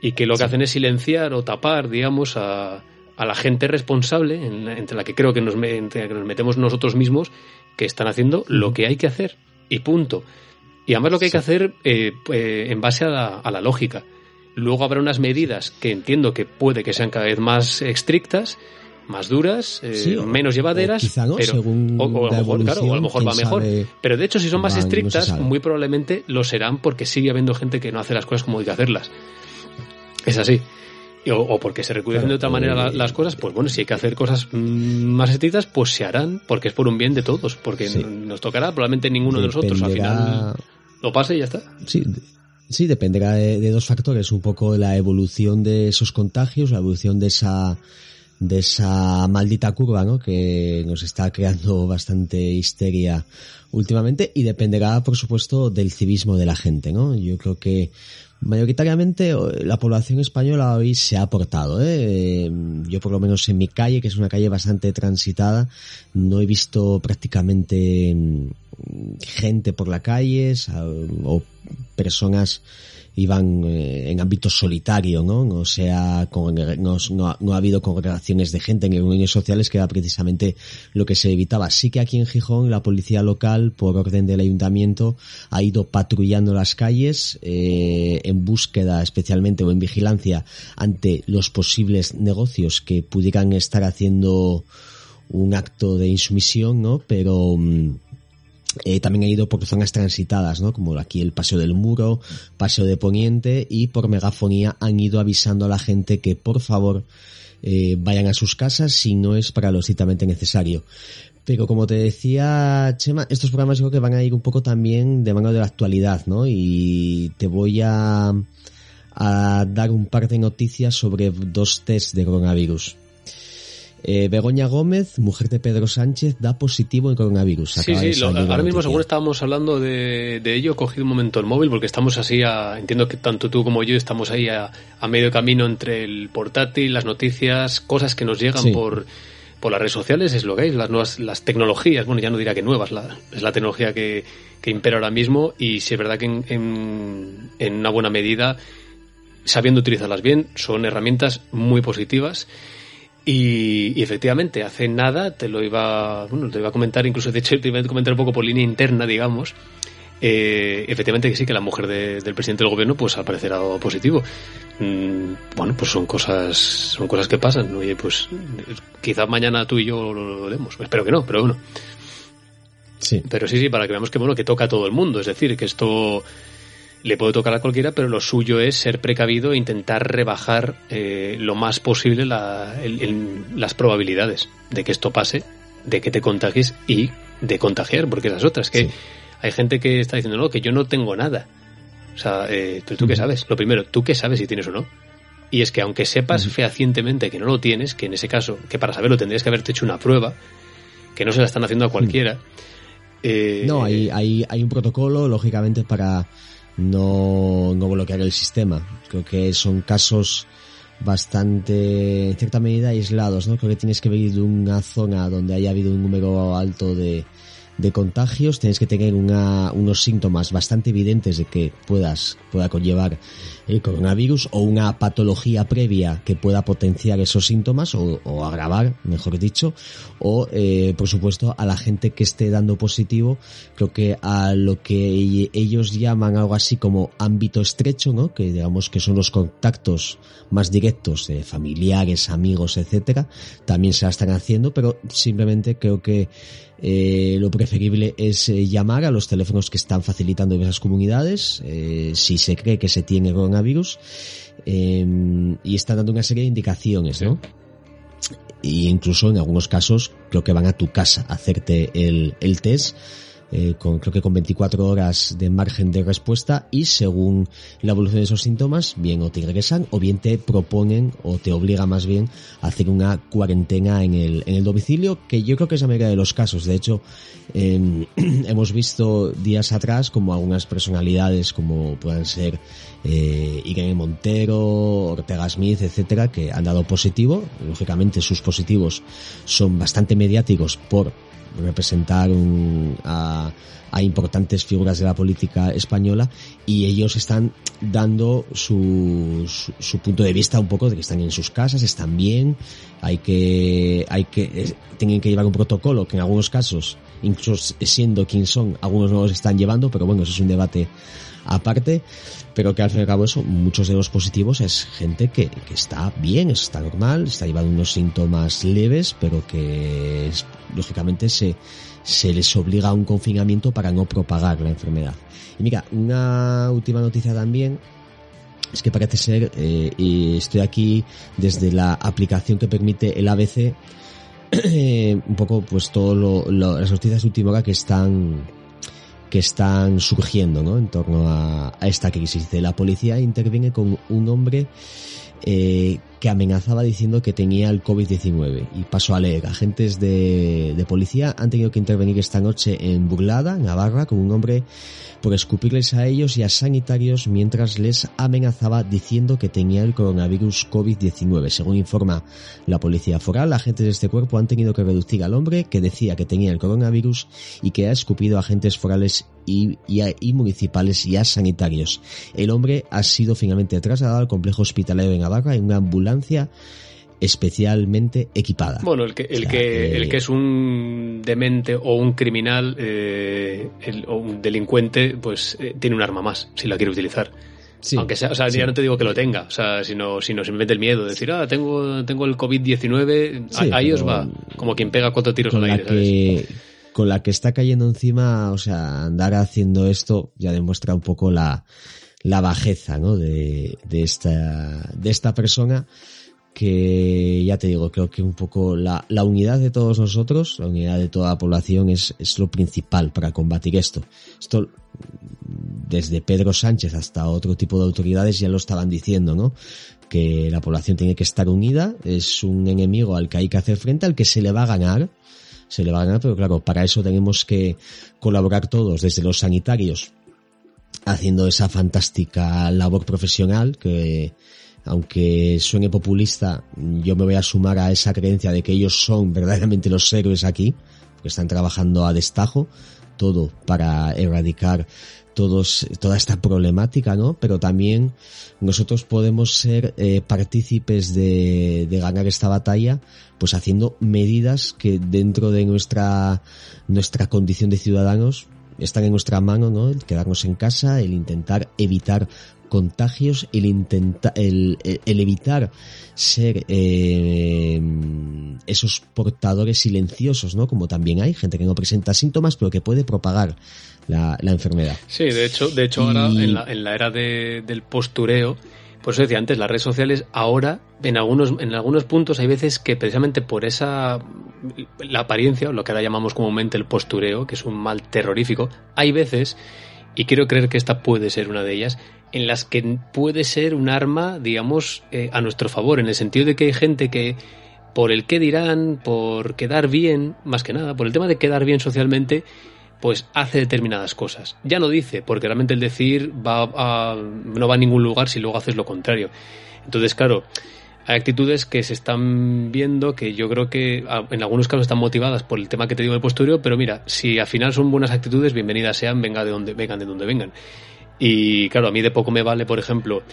Speaker 1: y que lo que sí. hacen es silenciar o tapar digamos a, a la gente responsable en la, entre la que creo que nos, entre la que nos metemos nosotros mismos que están haciendo lo que hay que hacer y punto y además lo que hay sí. que hacer eh, eh, en base a la, a la, lógica. Luego habrá unas medidas que entiendo que puede que sean cada vez más estrictas, más duras, eh, sí, o, menos llevaderas,
Speaker 2: no,
Speaker 1: pero
Speaker 2: o,
Speaker 1: o, a lo mejor, claro, o a lo mejor va mejor. Pero de hecho, si son más estrictas, no muy probablemente lo serán porque sigue habiendo gente que no hace las cosas como hay que hacerlas. Es así. O, porque se recuden de otra manera la, las cosas, pues bueno, si hay que hacer cosas mm, más estrictas, pues se harán, porque es por un bien de todos, porque sí. nos tocará probablemente ninguno Dependerá... de nosotros al final lo pase y ya está.
Speaker 2: Sí, sí dependerá de, dos factores, un poco la evolución de esos contagios, la evolución de esa de esa maldita curva, ¿no? Que nos está creando bastante histeria últimamente y dependerá, por supuesto, del civismo de la gente, ¿no? Yo creo que mayoritariamente la población española hoy se ha aportado. ¿eh? Yo por lo menos en mi calle, que es una calle bastante transitada, no he visto prácticamente mm, gente por la calle o personas iban eh, en ámbito solitario, ¿no? O sea, con, no, no, no, ha habido congregaciones de gente en reuniones sociales que era precisamente lo que se evitaba. Sí que aquí en Gijón la policía local, por orden del ayuntamiento, ha ido patrullando las calles eh, en búsqueda especialmente o en vigilancia ante los posibles negocios que pudieran estar haciendo un acto de insumisión, ¿no? Pero mm, eh, también he ido por zonas transitadas, ¿no? Como aquí el Paseo del Muro, Paseo de Poniente y por megafonía han ido avisando a la gente que por favor eh, vayan a sus casas si no es para lo estrictamente necesario. Pero como te decía Chema, estos programas creo que van a ir un poco también de mano de la actualidad, ¿no? Y te voy a, a dar un par de noticias sobre dos test de coronavirus. Eh, Begoña Gómez, mujer de Pedro Sánchez, da positivo en coronavirus.
Speaker 1: Acaba sí, sí, lo, ahora mismo seguro estábamos hablando de, de, ello, he cogido un momento el móvil porque estamos así, a, entiendo que tanto tú como yo estamos ahí a, a medio camino entre el portátil, las noticias, cosas que nos llegan sí. por, por las redes sociales, es lo que hay, las nuevas, las tecnologías, bueno, ya no dirá que nuevas, la, es la tecnología que, que impera ahora mismo y si es verdad que en, en, en una buena medida, sabiendo utilizarlas bien, son herramientas muy positivas y, y, efectivamente, hace nada te lo iba, bueno, te iba a comentar, incluso de hecho te iba a comentar un poco por línea interna, digamos. Eh, efectivamente que sí, que la mujer de, del presidente del gobierno, pues ha positivo. Mm, bueno, pues son cosas, son cosas que pasan. Oye, pues quizás mañana tú y yo lo, lo demos. Espero que no, pero bueno.
Speaker 2: Sí.
Speaker 1: Pero sí, sí, para que veamos que bueno, que toca a todo el mundo. Es decir, que esto le puede tocar a cualquiera, pero lo suyo es ser precavido e intentar rebajar eh, lo más posible la, el, el, las probabilidades de que esto pase, de que te contagies y de contagiar, porque las otras, que sí. hay gente que está diciendo, no, que yo no tengo nada. O sea, eh, ¿tú, ¿tú, qué sabes? Lo primero, ¿tú qué sabes si tienes o no? Y es que aunque sepas fehacientemente que no lo tienes, que en ese caso, que para saberlo tendrías que haberte hecho una prueba, que no se la están haciendo a cualquiera.
Speaker 2: Eh, no, hay, hay, hay un protocolo, lógicamente, para no, no bloquear el sistema. Creo que son casos bastante, en cierta medida, aislados, ¿no? Creo que tienes que venir de una zona donde haya habido un número alto de, de contagios, tienes que tener una, unos síntomas bastante evidentes de que puedas, pueda conllevar el coronavirus o una patología previa que pueda potenciar esos síntomas o, agravar, mejor dicho, o eh, por supuesto a la gente que esté dando positivo, creo que a lo que ellos llaman algo así como ámbito estrecho, ¿no? Que digamos que son los contactos más directos de familiares, amigos, etcétera, también se la están haciendo, pero simplemente creo que eh, lo preferible es eh, llamar a los teléfonos que están facilitando esas comunidades, eh, si se cree que se tiene coronavirus, y están dando una serie de indicaciones, ¿no? Y incluso en algunos casos creo que van a tu casa a hacerte el, el test eh, con, creo que con 24 horas de margen de respuesta y según la evolución de esos síntomas, bien o te regresan o bien te proponen o te obliga más bien a hacer una cuarentena en el, en el domicilio, que yo creo que es la mayoría de los casos. De hecho, em, hemos visto días atrás como algunas personalidades como puedan ser eh, Irene Montero, Ortega Smith, etcétera, que han dado positivo. Lógicamente sus positivos son bastante mediáticos por representar a, importantes figuras de la política española y ellos están dando su, su, punto de vista un poco de que están en sus casas, están bien, hay que, hay que, tienen que llevar un protocolo que en algunos casos, incluso siendo quien son, algunos no los están llevando, pero bueno, eso es un debate aparte, pero que al fin y al cabo eso, muchos de los positivos es gente que, que está bien, está normal, está llevando unos síntomas leves, pero que lógicamente se, se les obliga a un confinamiento para no propagar la enfermedad. Y mira, una última noticia también es que parece ser, eh, y estoy aquí desde la aplicación que permite el ABC, un poco pues todo las noticias de última hora que están que están surgiendo ¿no? en torno a, esta crisis. La policía interviene con un hombre eh, que amenazaba diciendo que tenía el COVID-19. Y paso a leer. Agentes de, de, policía han tenido que intervenir esta noche en Burlada, Navarra, con un hombre por escupirles a ellos y a sanitarios mientras les amenazaba diciendo que tenía el coronavirus COVID-19. Según informa la policía foral, agentes de este cuerpo han tenido que reducir al hombre que decía que tenía el coronavirus y que ha escupido a agentes forales y, y, municipales y a sanitarios. El hombre ha sido finalmente trasladado al complejo hospitalario de Navarra en una ambulancia especialmente equipada.
Speaker 1: Bueno, el que, el, que, el que es un demente o un criminal eh, o un delincuente, pues eh, tiene un arma más, si la quiere utilizar. Aunque sea, o sea, ya no te digo que lo tenga, o sea, sino, sino simplemente el miedo de decir, ah, tengo, tengo el COVID-19, ahí os va, como quien pega cuatro tiros al aire,
Speaker 2: Con la que está cayendo encima, o sea, andar haciendo esto ya demuestra un poco la, la bajeza, ¿no? De, de esta, de esta persona que ya te digo, creo que un poco la, la, unidad de todos nosotros, la unidad de toda la población es, es lo principal para combatir esto. Esto desde Pedro Sánchez hasta otro tipo de autoridades ya lo estaban diciendo, ¿no? Que la población tiene que estar unida, es un enemigo al que hay que hacer frente, al que se le va a ganar, se le va a ganar, pero claro, para eso tenemos que colaborar todos, desde los sanitarios, haciendo esa fantástica labor profesional que, aunque suene populista, yo me voy a sumar a esa creencia de que ellos son verdaderamente los héroes aquí, que están trabajando a destajo, todo para erradicar todos, toda esta problemática, ¿no? Pero también nosotros podemos ser eh, partícipes de, de, ganar esta batalla, pues haciendo medidas que dentro de nuestra, nuestra condición de ciudadanos están en nuestra mano, ¿no? El quedarnos en casa, el intentar evitar contagios, el, intenta, el, el, evitar ser eh, esos portadores silenciosos, ¿no? Como también hay gente que no presenta síntomas, pero que puede propagar la, la enfermedad.
Speaker 1: Sí, de hecho, de hecho ahora en la, en la era de, del postureo, por eso decía antes, las redes sociales ahora, en algunos, en algunos puntos hay veces que precisamente por esa, la apariencia, lo que ahora llamamos comúnmente el postureo, que es un mal terrorífico, hay veces, y quiero creer que esta puede ser una de ellas, en las que puede ser un arma, digamos, eh, a nuestro favor, en el sentido de que hay gente que por el qué dirán, por quedar bien, más que nada, por el tema de quedar bien socialmente, pues hace determinadas cosas. Ya no dice, porque realmente el decir va a, no va a ningún lugar si luego haces lo contrario. Entonces, claro, hay actitudes que se están viendo que yo creo que en algunos casos están motivadas por el tema que te digo del postureo, pero mira, si al final son buenas actitudes, bienvenidas sean, venga de donde vengan de donde vengan. Y claro, a mí de poco me vale, por ejemplo,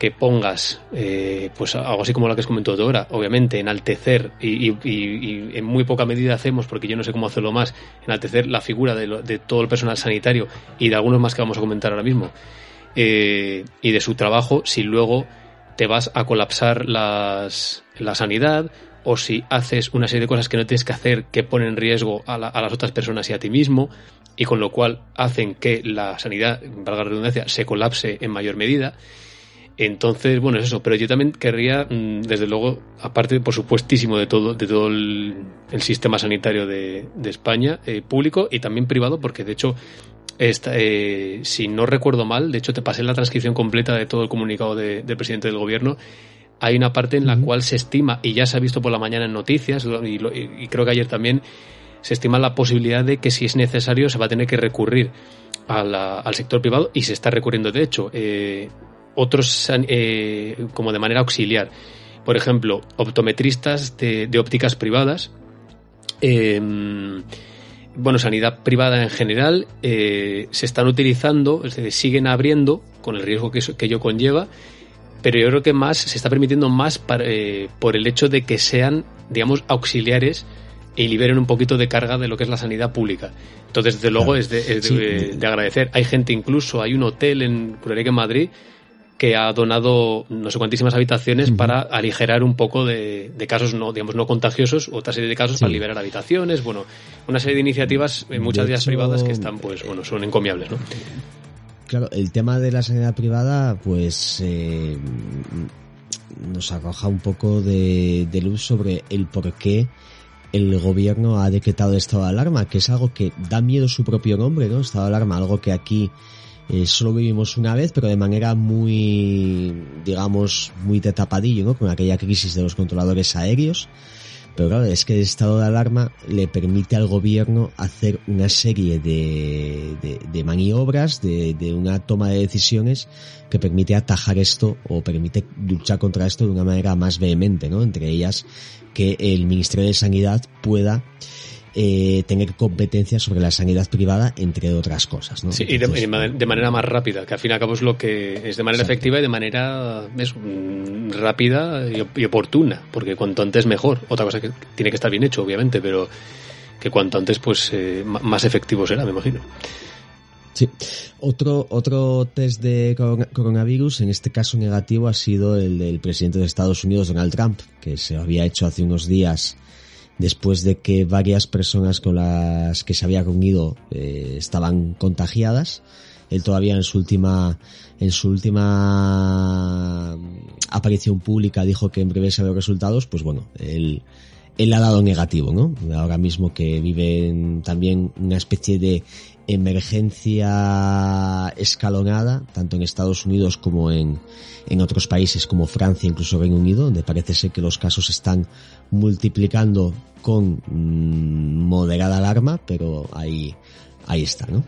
Speaker 1: que pongas, eh, pues algo así como lo que has comentado ahora, obviamente enaltecer y, en muy poca medida hacemos, porque yo no sé cómo hacerlo más, enaltecer la figura de, todo el personal sanitario y de algunos más que vamos a comentar ahora mismo, eh, y de su trabajo, si luego te vas a colapsar las, la sanidad o si haces una serie de cosas que no tienes que hacer que ponen en riesgo a, a, las otras personas y a ti mismo y con lo cual hacen que la sanidad, valga la redundancia, se colapse en mayor medida. Entonces, bueno, es eso, pero yo también querría, mm, desde luego, aparte, por supuestísimo, de todo, de todo el, sistema sanitario de, España, eh, público y también privado, porque de hecho, esta, eh, si no recuerdo mal, de hecho te pasé la transcripción completa de todo el comunicado del presidente del gobierno, hay una parte en la cual se estima, y ya se ha visto por la mañana en noticias, y, creo que ayer también, se estima la posibilidad de que si es necesario se va a tener que recurrir al sector privado y se está recurriendo de hecho. Eh, otros eh, como de manera auxiliar. Por ejemplo, optometristas de, ópticas privadas. Em, bueno, sanidad privada en general eh, se están utilizando, es decir, siguen abriendo con el riesgo que, que ello conlleva, pero yo creo que más se está permitiendo más eh, por el hecho de que sean, digamos, auxiliares y liberen un poquito de carga de lo que es la sanidad pública. Entonces, desde luego, es, de, agradecer. Hay gente, incluso, hay un hotel en en Madrid, que ha donado no sé cuantísimas habitaciones para aligerar un poco de, casos no digamos no contagiosos otra serie de casos para liberar habitaciones bueno una serie de iniciativas en muchas de, privadas que están pues bueno son encomiables no
Speaker 2: claro el tema de la sanidad privada pues eh, nos arroja un poco de, de luz sobre el por qué el gobierno ha decretado estado de alarma, que es algo que da miedo su propio nombre, ¿no? Estado de alarma, algo que aquí eh, solo vivimos una vez, pero de manera muy, digamos, muy de tapadillo, ¿no? Con aquella crisis de los controladores aéreos. Pero claro, es que el estado de alarma le permite al gobierno hacer una serie de, de, maniobras, de, de, una toma de decisiones que permite atajar esto o permite luchar contra esto de una manera más vehemente, ¿no? Entre ellas que el Ministerio de Sanidad pueda eh, tener competencia sobre la sanidad privada, entre otras cosas. ¿no?
Speaker 1: Sí, y, de, manera más rápida, que al fin y al cabo es lo que es de manera efectiva y de manera mm, rápida y, oportuna, porque cuanto antes mejor. Otra cosa que tiene que estar bien hecho, obviamente, pero que cuanto antes pues eh, más efectivo será, me imagino.
Speaker 2: Sí. Otro, otro test de coronavirus, en este caso negativo, ha sido el del presidente de Estados Unidos, Donald Trump, que se había hecho hace unos días después de que varias personas con las que se había reunido eh, estaban contagiadas. Él todavía en su última en su última aparición pública dijo que en breve se los resultados, pues bueno, él, él ha dado negativo, ¿no? Ahora mismo que vive también una especie de emergencia escalonada, tanto en Estados Unidos como en, en otros países como Francia, incluso Reino Unido, donde parece ser que los casos están multiplicando con mm, moderada alarma, pero ahí, ahí está, ¿no?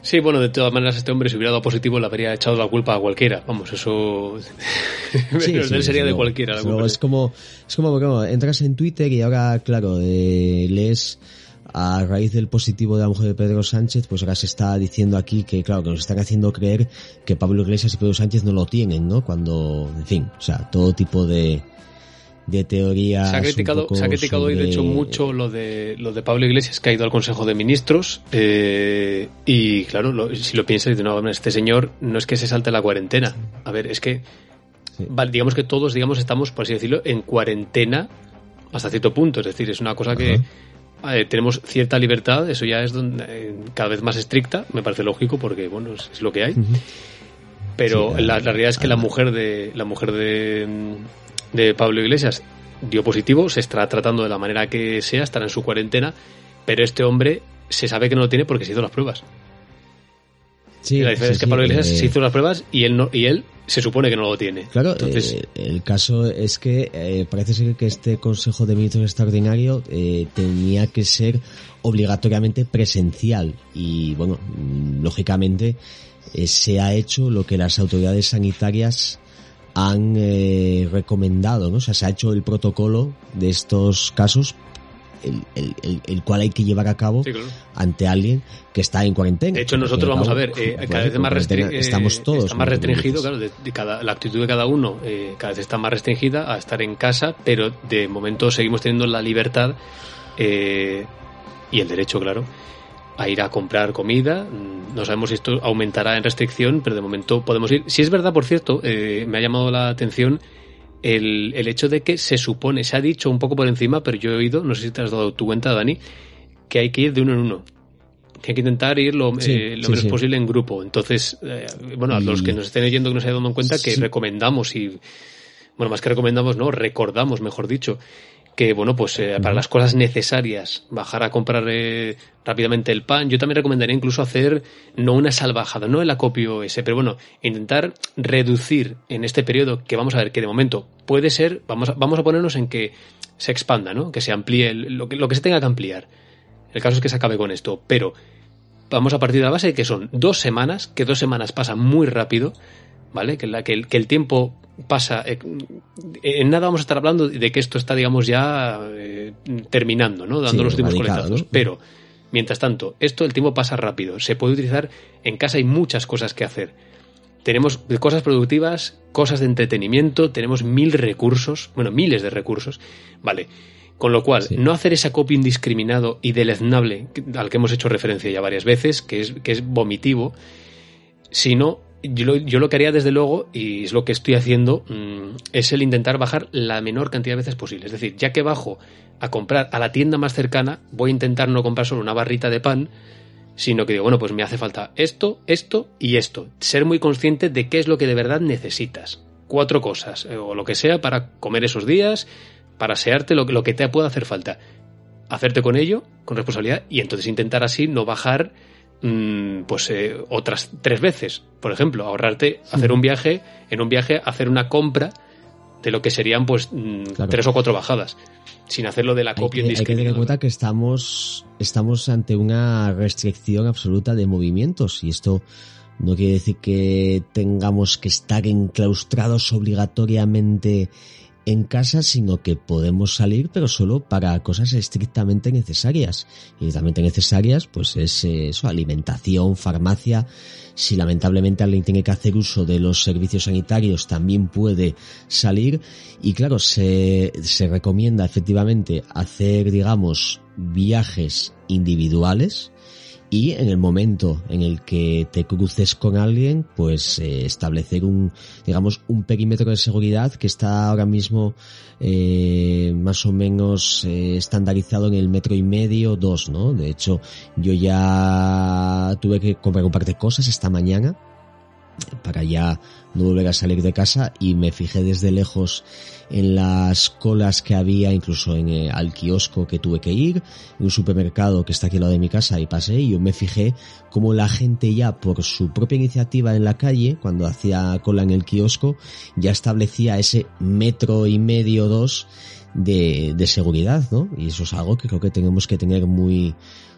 Speaker 1: Sí, bueno, de todas maneras este hombre si hubiera dado positivo le habría echado la culpa a cualquiera. Vamos, eso sí, él sería de cualquiera.
Speaker 2: es como, es como, entras en Twitter y ahora, claro, eh, lees a raíz del positivo de la mujer de Pedro Sánchez, pues ahora se está diciendo aquí que, claro, que nos están haciendo creer que Pablo Iglesias y Pedro Sánchez no lo tienen, ¿no? Cuando, en fin, o sea, todo tipo de, de teorías.
Speaker 1: Se ha criticado, se ha criticado hoy, de hecho, mucho lo de, lo de Pablo Iglesias, que ha ido al Consejo de Ministros. Eh, y claro, si lo piensas, nuevo, este señor no es que se salte la cuarentena. A ver, es que, digamos que todos, digamos, estamos, por así decirlo, en cuarentena hasta cierto punto. Es decir, es una cosa que. Tenemos cierta libertad, eso ya es donde, eh, cada vez más estricta, me parece lógico porque bueno es, lo que hay. Pero la, la, realidad es que la mujer de la mujer de, de Pablo Iglesias dio positivo, se estará tratando de la manera que sea, estará en su cuarentena, pero este hombre se sabe que no lo tiene porque se hizo las pruebas. Sí, la diferencia es que Pablo Iglesias se hizo las pruebas y él no, y él se supone que no lo tiene.
Speaker 2: Claro, Entonces, eh, el caso es que eh, parece ser que este Consejo de Ministros extraordinario eh, tenía que ser obligatoriamente presencial y bueno, mm, lógicamente se ha hecho lo que las autoridades sanitarias han eh, recomendado, ¿no? O sea, se ha hecho el protocolo de estos casos el, el, el, cual hay que llevar a cabo ante alguien que está en cuarentena.
Speaker 1: De hecho, nosotros vamos a ver, eh, cada vez más restringido,
Speaker 2: estamos todos
Speaker 1: está más restringido, claro, de, cada, la actitud de cada uno eh, cada vez está más restringida a estar en casa, pero de momento seguimos teniendo la libertad eh, y el derecho, claro, a ir a comprar comida. No sabemos si esto aumentará en restricción, pero de momento podemos ir. Si es verdad, por cierto, eh, me ha llamado la atención el, el, hecho de que se supone, se ha dicho un poco por encima, pero yo he oído, no sé si te has dado tu cuenta, Dani, que hay que ir de uno en uno. Que hay que intentar ir lo, eh, lo menos posible en grupo. Entonces, eh, bueno, a los que nos estén oyendo que no se hayan dado cuenta, que recomendamos y, bueno, más que recomendamos, no, recordamos, mejor dicho, que bueno, pues eh, para las cosas necesarias, bajar a comprar eh, rápidamente el pan. Yo también recomendaría incluso hacer no una salvajada, no el acopio ese, pero bueno, intentar reducir en este periodo que vamos a ver que de momento puede ser, vamos a, vamos a ponernos en que se expanda, ¿no? Que se amplíe lo, que, lo que se tenga que ampliar. El caso es que se acabe con esto, pero vamos a partir de la base de que son dos semanas, que dos semanas pasan muy rápido, ¿vale? Que, la, que, el, que el tiempo pasa. Eh, en nada vamos a estar hablando de que esto está, digamos, ya eh, terminando, ¿no? Dando los últimos coletazos. Pero, mientras tanto, esto el tiempo pasa rápido. Se puede utilizar. En casa hay muchas cosas que hacer. Tenemos cosas productivas, cosas de entretenimiento, tenemos mil recursos, bueno, miles de recursos. Vale. Con lo cual, no hacer ese acopio indiscriminado y deleznable al que hemos hecho referencia ya varias veces, que es, que es vomitivo, sino yo lo, yo lo, que haría desde luego, y es lo que estoy haciendo, mm, es el intentar bajar la menor cantidad de veces posible. Es decir, ya que bajo a comprar a la tienda más cercana, voy a intentar no comprar solo una barrita de pan, sino que digo, bueno, pues me hace falta esto, esto y esto. Ser muy consciente de qué es lo que de verdad necesitas. Cuatro cosas, eh, o lo que sea, para comer esos días, para asearte, lo, lo que te pueda hacer falta. Hacerte con ello, con responsabilidad, y entonces intentar así no bajar pues eh, otras tres veces. Por ejemplo, ahorrarte, hacer un viaje, en un viaje hacer una compra de lo que serían pues mm, tres o cuatro bajadas, sin hacerlo de la copia
Speaker 2: Hay que tener en cuenta que estamos, estamos ante una restricción absoluta de movimientos y esto no quiere decir que tengamos que estar enclaustrados obligatoriamente en casa, sino que podemos salir, pero solo para cosas estrictamente necesarias. Y estrictamente necesarias, pues es eso, alimentación, farmacia. Si lamentablemente alguien tiene que hacer uso de los servicios sanitarios, también puede salir. Y claro, se, se recomienda efectivamente hacer, digamos, viajes individuales, y en el momento en el que te cruces con alguien, pues eh, establecer un, digamos, un perímetro de seguridad que está ahora mismo eh, más o menos eh, estandarizado en el metro y medio, dos, ¿no? De hecho, yo ya tuve que comprar un par de cosas esta mañana para ya no volver a salir de casa y me fijé desde lejos en las colas que había, incluso en el, al kiosco que tuve que ir, en un supermercado que está aquí al lado de mi casa y pasé y yo me fijé como la gente ya por su propia iniciativa en la calle, cuando hacía cola en el kiosco, ya establecía ese metro y medio, dos de, seguridad, ¿no? Y eso es algo que creo que tenemos que tener muy,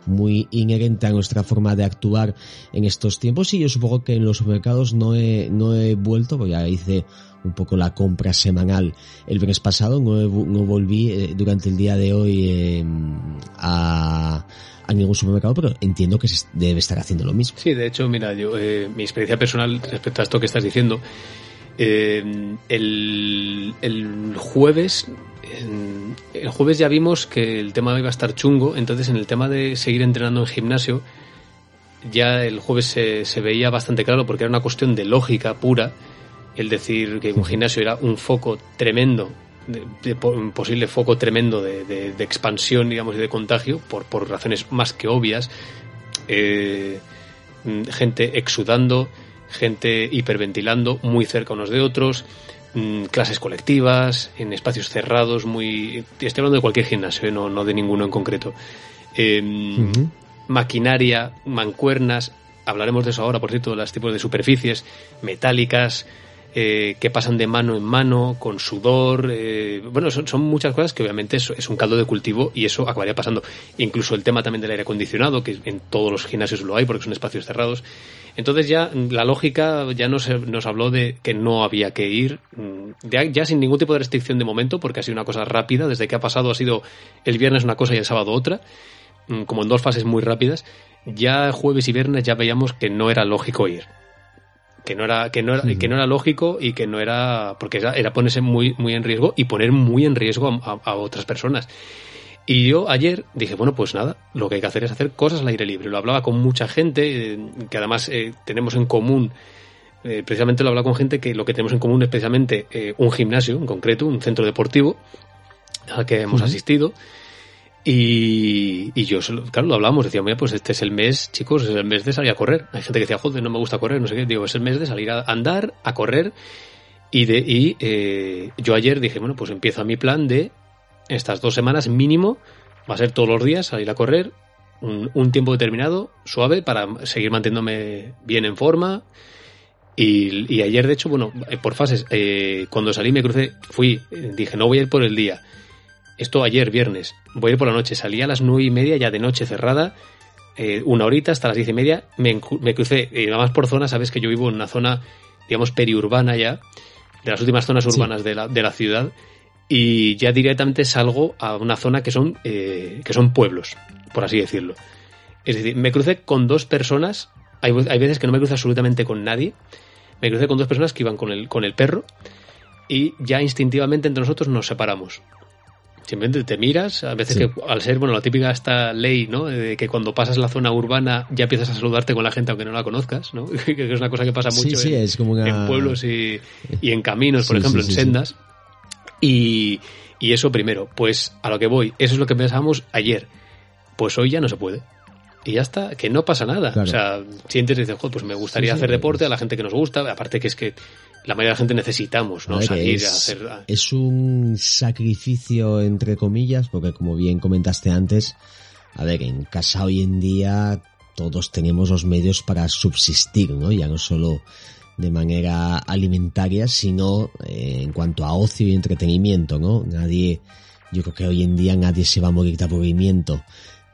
Speaker 2: muy inherente a nuestra forma de actuar en estos tiempos y yo supongo que en los supermercados no he, no he vuelto, porque ya hice un poco la compra semanal el viernes pasado, no, no volví eh, durante el día de hoy eh, a, ningún supermercado, pero entiendo que se debe estar haciendo lo mismo.
Speaker 1: Sí, de hecho, mira, yo eh, mi experiencia personal respecto a esto que estás diciendo, eh, el, el jueves el jueves ya vimos que el tema iba a estar chungo, entonces en el tema de seguir entrenando en gimnasio, ya el jueves se, se veía bastante claro porque era una cuestión de lógica pura el decir que un gimnasio era un foco tremendo, de, un posible foco tremendo de, de, expansión, digamos, y de contagio, por, por razones más que obvias. Eh, gente exudando, gente hiperventilando muy cerca unos de otros, Mm, clases colectivas, en espacios cerrados, muy... Estoy hablando de cualquier gimnasio, ¿eh? no, no de ninguno en concreto. Em, maquinaria, mancuernas, hablaremos de eso ahora, por cierto, de los tipos de superficies, metálicas, eh, que pasan de mano en mano, con sudor. Eh, bueno, son, son, muchas cosas que obviamente es, es, un caldo de cultivo y eso acabaría pasando. Incluso el tema también del aire acondicionado, que en todos los gimnasios lo hay porque son espacios cerrados. Entonces ya la lógica ya nos, nos habló de que no había que ir, mm, ya, ya, sin ningún tipo de restricción de momento, porque ha sido una cosa rápida. Desde que ha pasado ha sido el viernes una cosa y el sábado otra, mm, como en dos fases muy rápidas. Ya jueves y viernes ya veíamos que no era lógico ir que no era que no era, que no era lógico y que no era porque era, era, ponerse muy muy en riesgo y poner muy en riesgo a, a, otras personas. Y yo ayer dije bueno pues nada lo que hay que hacer es hacer cosas al aire libre lo hablaba con mucha gente eh, que además eh, tenemos en común eh, precisamente lo hablaba con gente que lo que tenemos en común es precisamente un gimnasio en concreto un centro deportivo al que hemos uh -huh. asistido y, yo, claro, lo hablamos, decíamos, pues este es el mes, chicos, es el mes de salir a correr. Hay gente que decía, joder, no me gusta correr, no sé qué. Digo, es el mes de salir a andar, a correr. Y, de, y eh, yo ayer dije, bueno, pues empiezo mi plan de estas dos semanas mínimo, va a ser todos los días salir a correr, un, un tiempo determinado, suave, para seguir manteniéndome bien en forma. Y, y ayer, de hecho, bueno, por fases, eh, cuando salí me crucé, fui, dije, no voy a ir por el día esto ayer, viernes. Voy a ir por la noche. Salí a las nueve y media, ya de noche cerrada. Eh, una horita hasta las diez y media. Me, me crucé, y nada más por zona, sabes que yo vivo en una zona, digamos, periurbana ya. De las últimas zonas urbanas sí. de, la, de la ciudad. Y ya directamente salgo a una zona que son, eh, que son pueblos, por así decirlo. Es decir, me crucé con dos personas. Hay, hay veces que no me cruzo absolutamente con nadie. Me crucé con dos personas que iban con el, con el perro. Y ya instintivamente entre nosotros nos separamos simplemente te miras, a veces sí. que al ser, bueno, la típica esta ley, ¿no? De que cuando pasas la zona urbana ya empiezas a saludarte con la gente aunque no la conozcas, ¿no? que es una cosa que pasa mucho
Speaker 2: sí, sí,
Speaker 1: en,
Speaker 2: es como una...
Speaker 1: en, pueblos y, y, en caminos, por ejemplo, en sendas. Y, y eso primero, pues a lo que voy, eso es lo que pensábamos ayer. Pues hoy ya no se puede y ya está, que no pasa nada. Claro. O sea, sientes y dices, pues me gustaría sí, sí, hacer deporte a la gente que nos gusta, aparte que es que la mayoría de la gente necesitamos, ¿no? Salir
Speaker 2: es,
Speaker 1: a hacer.
Speaker 2: Es un sacrificio, entre comillas, porque como bien comentaste antes, a ver, en casa hoy en día todos tenemos los medios para subsistir, ¿no? Ya no solo de manera alimentaria, sino eh, en cuanto a ocio y entretenimiento, ¿no? Nadie, yo creo que hoy en día nadie se va a morir de aburrimiento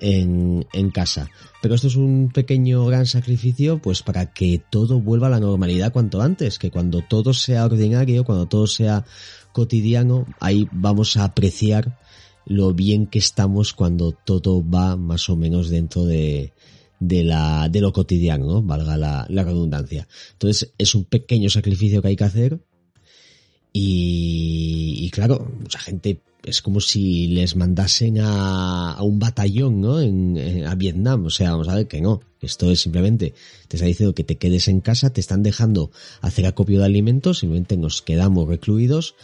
Speaker 2: en, en casa. Pero esto es un pequeño gran sacrificio pues para que todo vuelva a la normalidad cuanto antes, que cuando todo sea ordinario, cuando todo sea cotidiano, ahí vamos a apreciar lo bien que estamos cuando todo va más o menos dentro de, de la, de lo cotidiano, ¿no? Valga la, la redundancia. Entonces es un pequeño sacrificio que hay que hacer y, y claro, mucha gente es como si les mandasen a, un batallón, ¿no? En, a Vietnam. O sea, vamos a ver que no. Esto es simplemente, te está diciendo que te quedes en casa, te están dejando hacer acopio de alimentos, simplemente nos quedamos recluidos,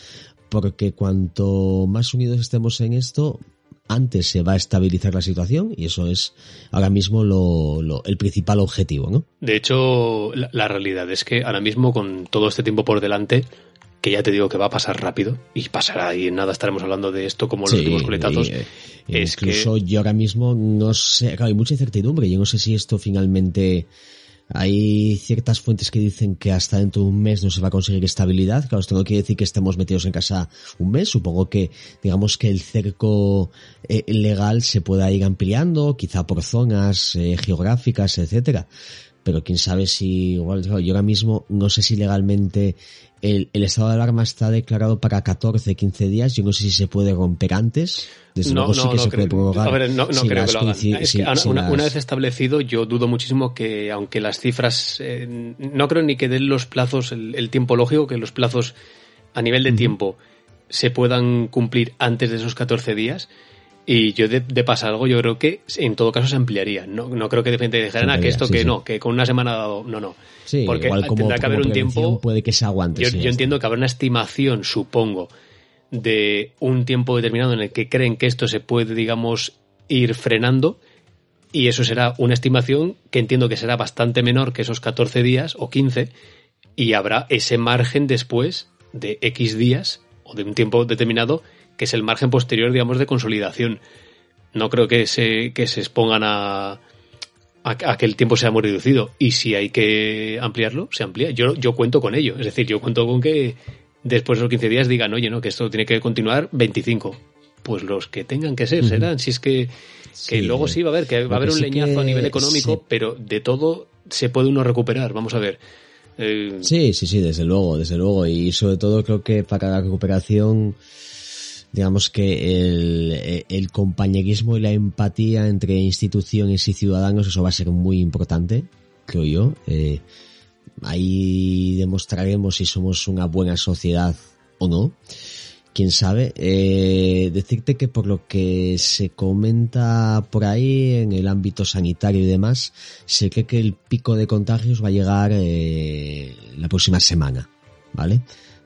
Speaker 2: porque cuanto más unidos estemos en esto, antes se va a estabilizar la situación y eso es ahora mismo lo, el principal objetivo, ¿no?
Speaker 1: De hecho, la realidad es que ahora mismo con todo este tiempo por delante, que ya te digo que va a pasar rápido y pasará y en nada estaremos hablando de esto como los sí, últimos coletazos.
Speaker 2: Eh, es incluso que... yo ahora mismo no sé, claro, hay mucha incertidumbre. Yo no sé si esto finalmente hay ciertas fuentes que dicen que hasta dentro de un mes no se va a conseguir estabilidad. Claro, esto no quiere decir que estemos metidos en casa un mes. Supongo que, digamos que el cerco eh, legal se pueda ir ampliando, quizá por zonas eh, geográficas, etcétera pero quién sabe si igual yo ahora mismo no sé si legalmente el, el, estado de alarma está declarado para 14, 15 días. Yo no sé si se puede romper antes. Desde
Speaker 1: no,
Speaker 2: luego sí
Speaker 1: no,
Speaker 2: que
Speaker 1: no
Speaker 2: se
Speaker 1: creo,
Speaker 2: puede prorrogar.
Speaker 1: A ver, no, creo que lo hagan. Es que una, una, vez establecido, yo dudo muchísimo que, aunque las cifras, eh, no creo ni que den los plazos, el, el, tiempo lógico, que los plazos a nivel de tiempo se puedan cumplir antes de esos 14 días. Y yo de, de, pasar algo, yo creo que en todo caso se ampliaría. No, no creo que de repente dijeran ah, que esto
Speaker 2: sí,
Speaker 1: que
Speaker 2: sí.
Speaker 1: no, que con una semana dado. No, no.
Speaker 2: Sí,
Speaker 1: Porque
Speaker 2: igual como,
Speaker 1: tendrá que haber un tiempo.
Speaker 2: Puede que se aguante.
Speaker 1: Yo, yo entiendo que habrá una estimación, supongo, de un tiempo determinado en el que creen que esto se puede, digamos, ir frenando. Y eso será una estimación que entiendo que será bastante menor que esos 14 días o 15. Y habrá ese margen después de X días o de un tiempo determinado que es el margen posterior, digamos, de consolidación. No creo que se, que se expongan a, a, que el tiempo sea muy reducido. Y si hay que ampliarlo, se amplía. Yo, yo cuento con ello. Es decir, yo cuento con que después de los 15 días digan, oye, no, que esto tiene que continuar 25. Pues los que tengan que ser serán. Si es que, que luego sí va a haber, que va a haber un leñazo a nivel económico, pero de todo se puede uno recuperar. Vamos a ver.
Speaker 2: Eh, sí, sí, sí, desde luego, desde luego. Y sobre todo creo que para la recuperación digamos que el, compañerismo y la empatía entre instituciones y ciudadanos, eso va a ser muy importante, creo yo. Eh, ahí demostraremos si somos una buena sociedad o no. Quién sabe. Eh, decirte que por lo que se comenta por ahí en el ámbito sanitario y demás, se cree que el pico de contagios va a llegar eh, la próxima semana, ¿vale?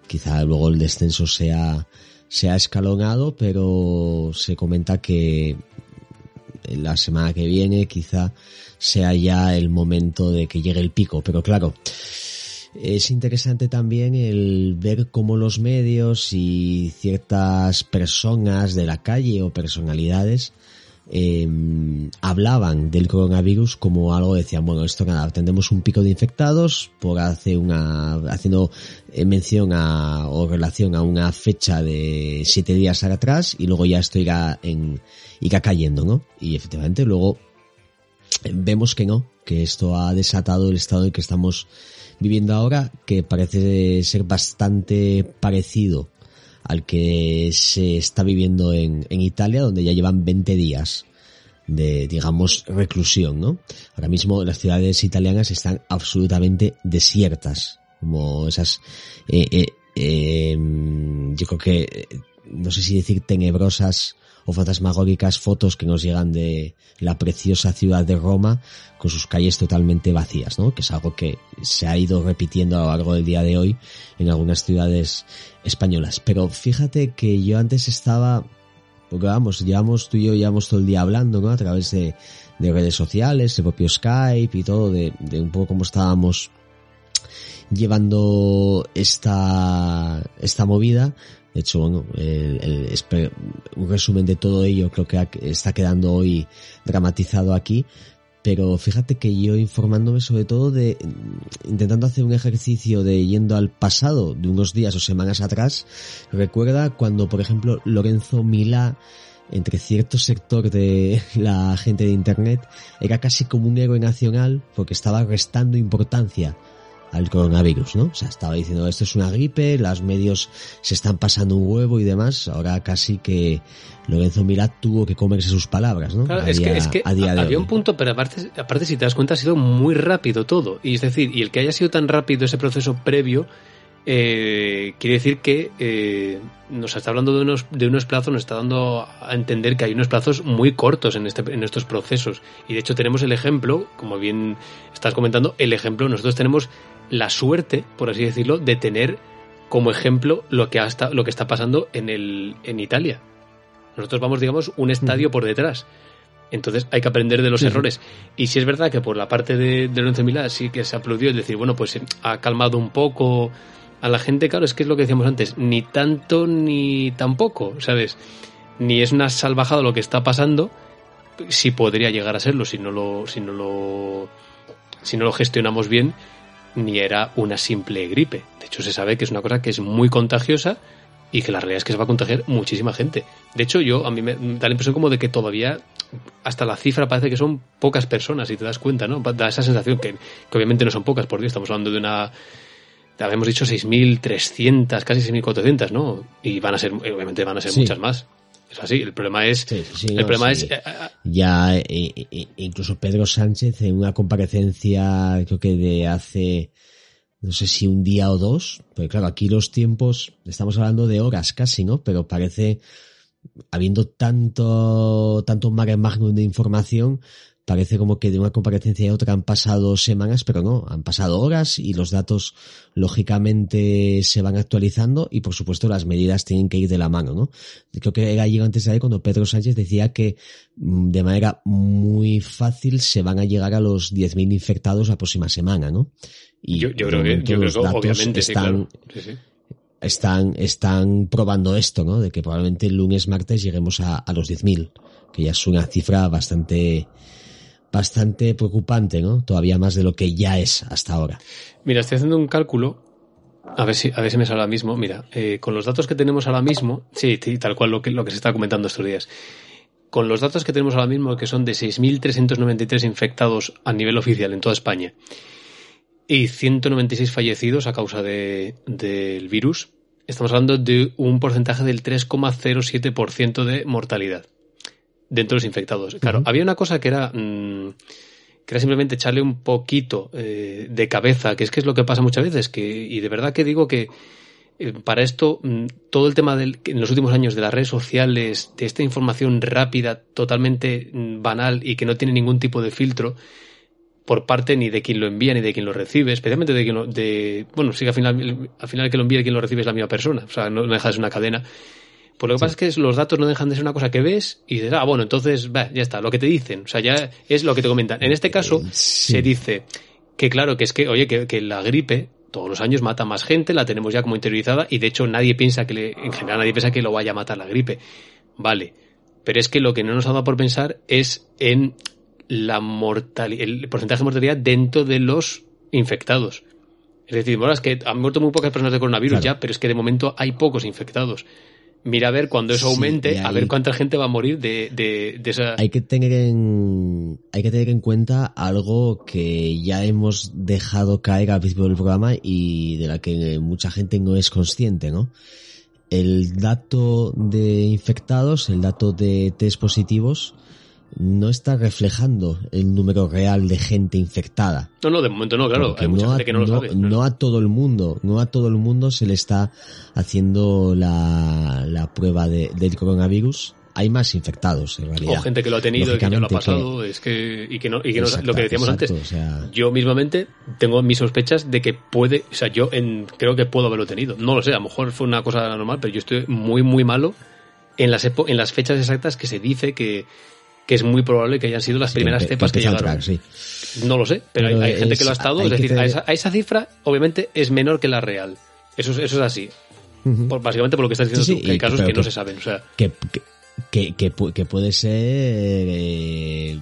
Speaker 2: Quizá luego el descenso sea se ha escalonado, pero se comenta que la semana que viene quizá sea ya el momento de que llegue el pico. Pero claro, es interesante también el ver cómo los medios y ciertas personas de la calle o personalidades eh, hablaban del coronavirus como algo, decían, bueno, esto nada, tendremos un pico de infectados por hace una, haciendo eh, mención a, o relación a una fecha de siete días atrás y luego ya esto irá en, irá cayendo, ¿no? Y efectivamente luego vemos que no, que esto ha desatado el estado en que estamos viviendo ahora, que parece ser bastante parecido al que se está viviendo en, en Italia, donde ya llevan 20 días de, digamos, reclusión, ¿no? Ahora mismo las ciudades italianas están absolutamente desiertas, como esas, eh, eh, eh, yo creo que, no sé si decir tenebrosas o fantasmagóricas fotos que nos llegan de la preciosa ciudad de Roma con sus calles totalmente vacías, ¿no? Que es algo que se ha ido repitiendo a lo largo del día de hoy en algunas ciudades españolas. Pero fíjate que yo antes estaba, porque vamos, llevamos tú y yo llevamos todo el día hablando, ¿no? A través de, de redes sociales, el propio Skype y todo, de, de un poco cómo estábamos llevando esta, esta movida de hecho, bueno, el, un resumen de todo ello creo que está quedando hoy dramatizado aquí. Pero fíjate que yo informándome sobre todo de, intentando hacer un ejercicio de yendo al pasado de unos días o semanas atrás, recuerda cuando, por ejemplo, Lorenzo Milá entre cierto sector de la gente de Internet era casi como un héroe nacional porque estaba restando importancia al coronavirus, ¿no? O sea, estaba diciendo esto es una gripe, los medios se están pasando un huevo y demás. Ahora casi que Lorenzo Mirat tuvo que comerse sus palabras, ¿no?
Speaker 1: Claro, es, que, es que había un punto, pero aparte, aparte si te das cuenta ha sido muy rápido todo. Y es decir, y el que haya sido tan rápido ese proceso previo, eh, quiere decir que eh, nos está hablando de unos, de unos plazos, nos está dando a entender que hay unos plazos muy cortos en, este, en estos procesos. Y de hecho tenemos el ejemplo, como bien estás comentando, el ejemplo, nosotros tenemos la suerte, por así decirlo, de tener como ejemplo lo que, hasta, lo que está pasando en, el, en Italia. Nosotros vamos, digamos, un estadio por detrás. Entonces hay que aprender de los errores. Y si es verdad que por la parte de, de Lorenzo Milá sí que se aplaudió, es decir, bueno, pues ha calmado un poco a la gente, claro, es que es lo que decíamos antes, ni tanto ni tampoco, ¿sabes? Ni es una salvajada lo que está pasando, si podría llegar a serlo si no lo, si no lo, si no lo gestionamos bien, ni era una simple gripe. De hecho, se sabe que es una cosa que es muy contagiosa y que la realidad es que se va a contagiar muchísima gente. De hecho, yo a mí me da la impresión como de que todavía hasta la cifra parece que son pocas personas, y te das cuenta, ¿no? Da esa sensación que, obviamente no son pocas, porque estamos hablando de una habíamos dicho 6.300, casi 6.400, ¿no? Y van a ser, obviamente van a ser muchas más. Es así, el problema es... el problema es...
Speaker 2: Ya, incluso Pedro Sánchez en una comparecencia, creo que de hace, no sé si un día o dos, porque claro, aquí los tiempos, estamos hablando de horas casi, ¿no? Pero parece, habiendo tanto, tanto mare magnum de información, parece como que de una comparecencia a otra han pasado semanas, pero no, han pasado horas y los datos lógicamente se van actualizando y por supuesto las medidas tienen que ir de la mano, ¿no? Creo que era ayer antes de ahí cuando Pedro Sánchez decía que mm, de manera muy fácil se van a llegar a los 10.000 infectados la próxima semana, ¿no?
Speaker 1: Y yo, creo que, yo creo que obviamente
Speaker 2: están, están, están probando esto, ¿no? De que probablemente el lunes, martes lleguemos a, a los 10.000, que ya es una cifra bastante, bastante preocupante, ¿no? Todavía más de lo que ya es hasta ahora.
Speaker 1: Mira, estoy haciendo un cálculo. A ver si, a ver si me sale ahora mismo. Mira, eh, con los datos que tenemos ahora mismo, sí, tal cual lo que, lo que se está comentando estos días. Con los datos que tenemos ahora mismo, que son de 6.393 infectados a nivel oficial en toda España y 196 fallecidos a causa de, del virus, estamos hablando de un porcentaje del 3,07% de mortalidad dentro de los infectados. Claro, había una cosa que era, mm, que era simplemente echarle un poquito eh, de cabeza, que es que es lo que pasa muchas veces, que, y de verdad que digo que eh, para esto, mm, todo el tema del, en los últimos años de las redes sociales, de esta información rápida, totalmente mm, banal y que no tiene ningún tipo de filtro, por parte ni de quien lo envía ni de quien lo recibe, especialmente de quien lo, de, bueno, sí que al final, al final que lo envía y quien lo recibe es la misma persona, o sea, no, deja de ser una cadena. Pues lo que pasa es que los datos no dejan de ser una cosa que ves y dices, ah, bueno, entonces, va, ya está, lo que te dicen, o sea, ya es lo que te comentan. En este caso, eh, se dice que claro, que es que, oye, que, que, la gripe todos los años mata más gente, la tenemos ya como interiorizada y de hecho nadie piensa que, le, en general nadie piensa que lo vaya a matar la gripe. Vale. Pero es que lo que no nos ha dado por pensar es en la mortalidad, el porcentaje de mortalidad dentro de los infectados. Es decir, bueno, es que han muerto muy pocas personas de coronavirus ya, pero es que de momento hay pocos infectados. Mira a ver cuando eso aumente, a ver cuánta gente va a morir de, de, esa.
Speaker 2: Hay que tener en, hay que tener en cuenta algo que ya hemos dejado caer al principio del programa y de la que mucha gente no es consciente, ¿no? El dato de infectados, el dato de test positivos, no está reflejando el número real de gente infectada.
Speaker 1: No, no, de momento no, claro. Hay mucha gente que no, lo sabe.
Speaker 2: No a todo el mundo, no a todo el mundo se le está haciendo la, la prueba de, del coronavirus. Hay más infectados, en realidad.
Speaker 1: O gente que lo ha tenido y que no lo ha pasado, es que, y que no, y que no, lo que decíamos antes. yo mismamente tengo mis sospechas de que puede, o sea, yo en, creo que puedo haberlo tenido. No lo sé, a lo mejor fue una cosa normal, pero yo estoy muy, muy malo en las, en las fechas exactas que se dice que, que es muy probable que hayan sido las primeras cepas que llegaron. No lo sé, pero, hay, gente que lo ha estado. Es decir, a, esa, cifra, obviamente, es menor que la real. Eso, eso es así. básicamente por lo que estás diciendo tú, que hay casos que, no se saben. O sea.
Speaker 2: que, que, que, puede ser eh,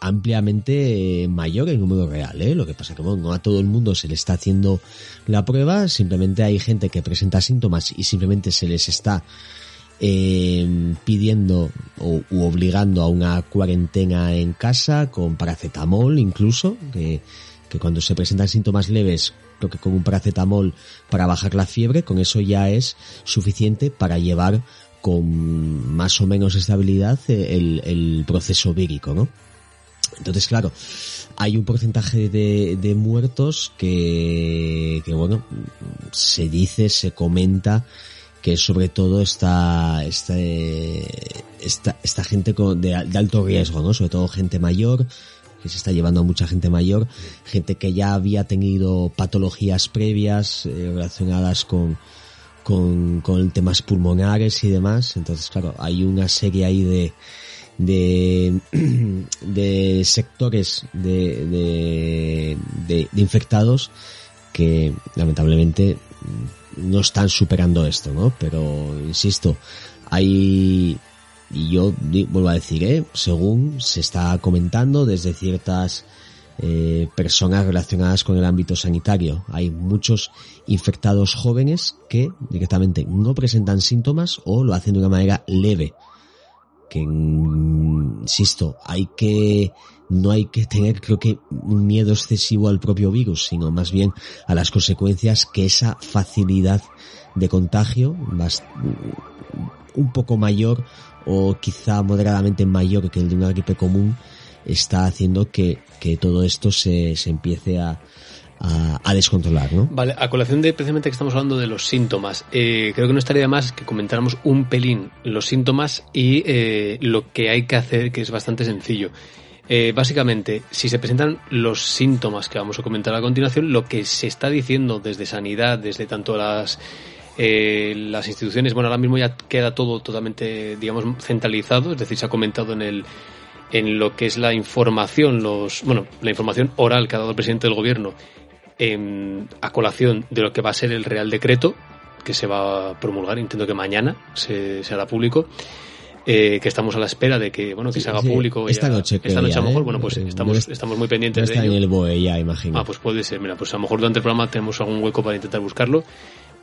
Speaker 2: ampliamente mayor el número real. ¿eh? Lo que pasa que bueno, no a todo el mundo se le está haciendo la prueba, simplemente hay gente que presenta síntomas y simplemente se les está eh, pidiendo o u obligando a una cuarentena en casa con paracetamol incluso, que, que cuando se presentan síntomas leves, creo que con un paracetamol para bajar la fiebre, con eso ya es suficiente para llevar con más o menos estabilidad el, el proceso vírico, ¿no? Entonces, claro, hay un porcentaje de, de muertos que, que, bueno, se dice, se comenta que sobre todo está esta, esta, esta gente con, de, alto riesgo, ¿no? Sobre todo gente mayor, que se está llevando a mucha gente mayor, gente que ya había tenido patologías previas eh, relacionadas con, con, con temas pulmonares y demás. Entonces, claro, hay una serie ahí de, de, de sectores de, de, de, de infectados que lamentablemente no están superando esto, ¿no? Pero, insisto, hay, y yo vuelvo a decir, ¿eh? según se está comentando desde ciertas eh, personas relacionadas con el ámbito sanitario, hay muchos infectados jóvenes que directamente no presentan síntomas o lo hacen de una manera leve. Que, insisto, hay que no hay que tener, creo que, un miedo excesivo al propio virus, sino más bien a las consecuencias que esa facilidad de contagio, más, un poco mayor o quizá moderadamente mayor que el de una gripe común, está haciendo que, que todo esto se, se empiece a, a, descontrolar, ¿no?
Speaker 1: Vale, a colación de precisamente que estamos hablando de los síntomas, eh, creo que no estaría más que comentáramos un pelín los síntomas y eh, lo que hay que hacer, que es bastante sencillo. Eh, básicamente, si se presentan los síntomas que vamos a comentar a continuación, lo que se está diciendo desde sanidad, desde tanto las eh, las instituciones, bueno, ahora mismo ya queda todo totalmente, digamos, centralizado, es decir, se ha comentado en el en lo que es la información, los, bueno, la información oral que ha dado el presidente del gobierno en, a colación de lo que va a ser el Real Decreto, que se va a promulgar, entiendo que mañana se, se hará público. Eh, que estamos a la espera de que bueno que se haga público
Speaker 2: esta noche
Speaker 1: esta noche a lo mejor
Speaker 2: ¿eh?
Speaker 1: bueno pues estamos estamos muy pendientes
Speaker 2: está
Speaker 1: de ello.
Speaker 2: en el BOE ya imagino.
Speaker 1: Ah pues puede ser. Mira pues a lo mejor durante el programa tenemos algún hueco para intentar buscarlo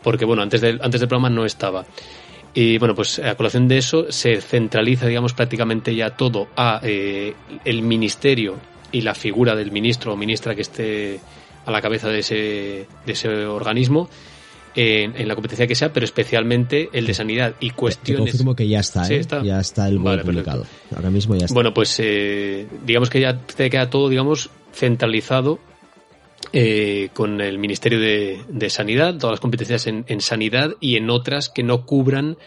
Speaker 1: porque bueno antes del antes del programa no estaba. Y bueno pues a colación de eso se centraliza digamos prácticamente ya todo a eh, el ministerio y la figura del ministro o ministra que esté a la cabeza de ese de ese organismo en, en la competencia que sea, pero especialmente el de sanidad y
Speaker 2: Te
Speaker 1: cuestiones.
Speaker 2: confirmo que ya está,
Speaker 1: Sí,
Speaker 2: ¿eh?
Speaker 1: está.
Speaker 2: ya está el BOE
Speaker 1: Vale,
Speaker 2: publicado ahora mismo ya está
Speaker 1: Bueno, pues eh, digamos que ya te queda todo, digamos, centralizado eh, con el Ministerio de, de Sanidad, todas las competencias en, en sanidad y en otras que no cubran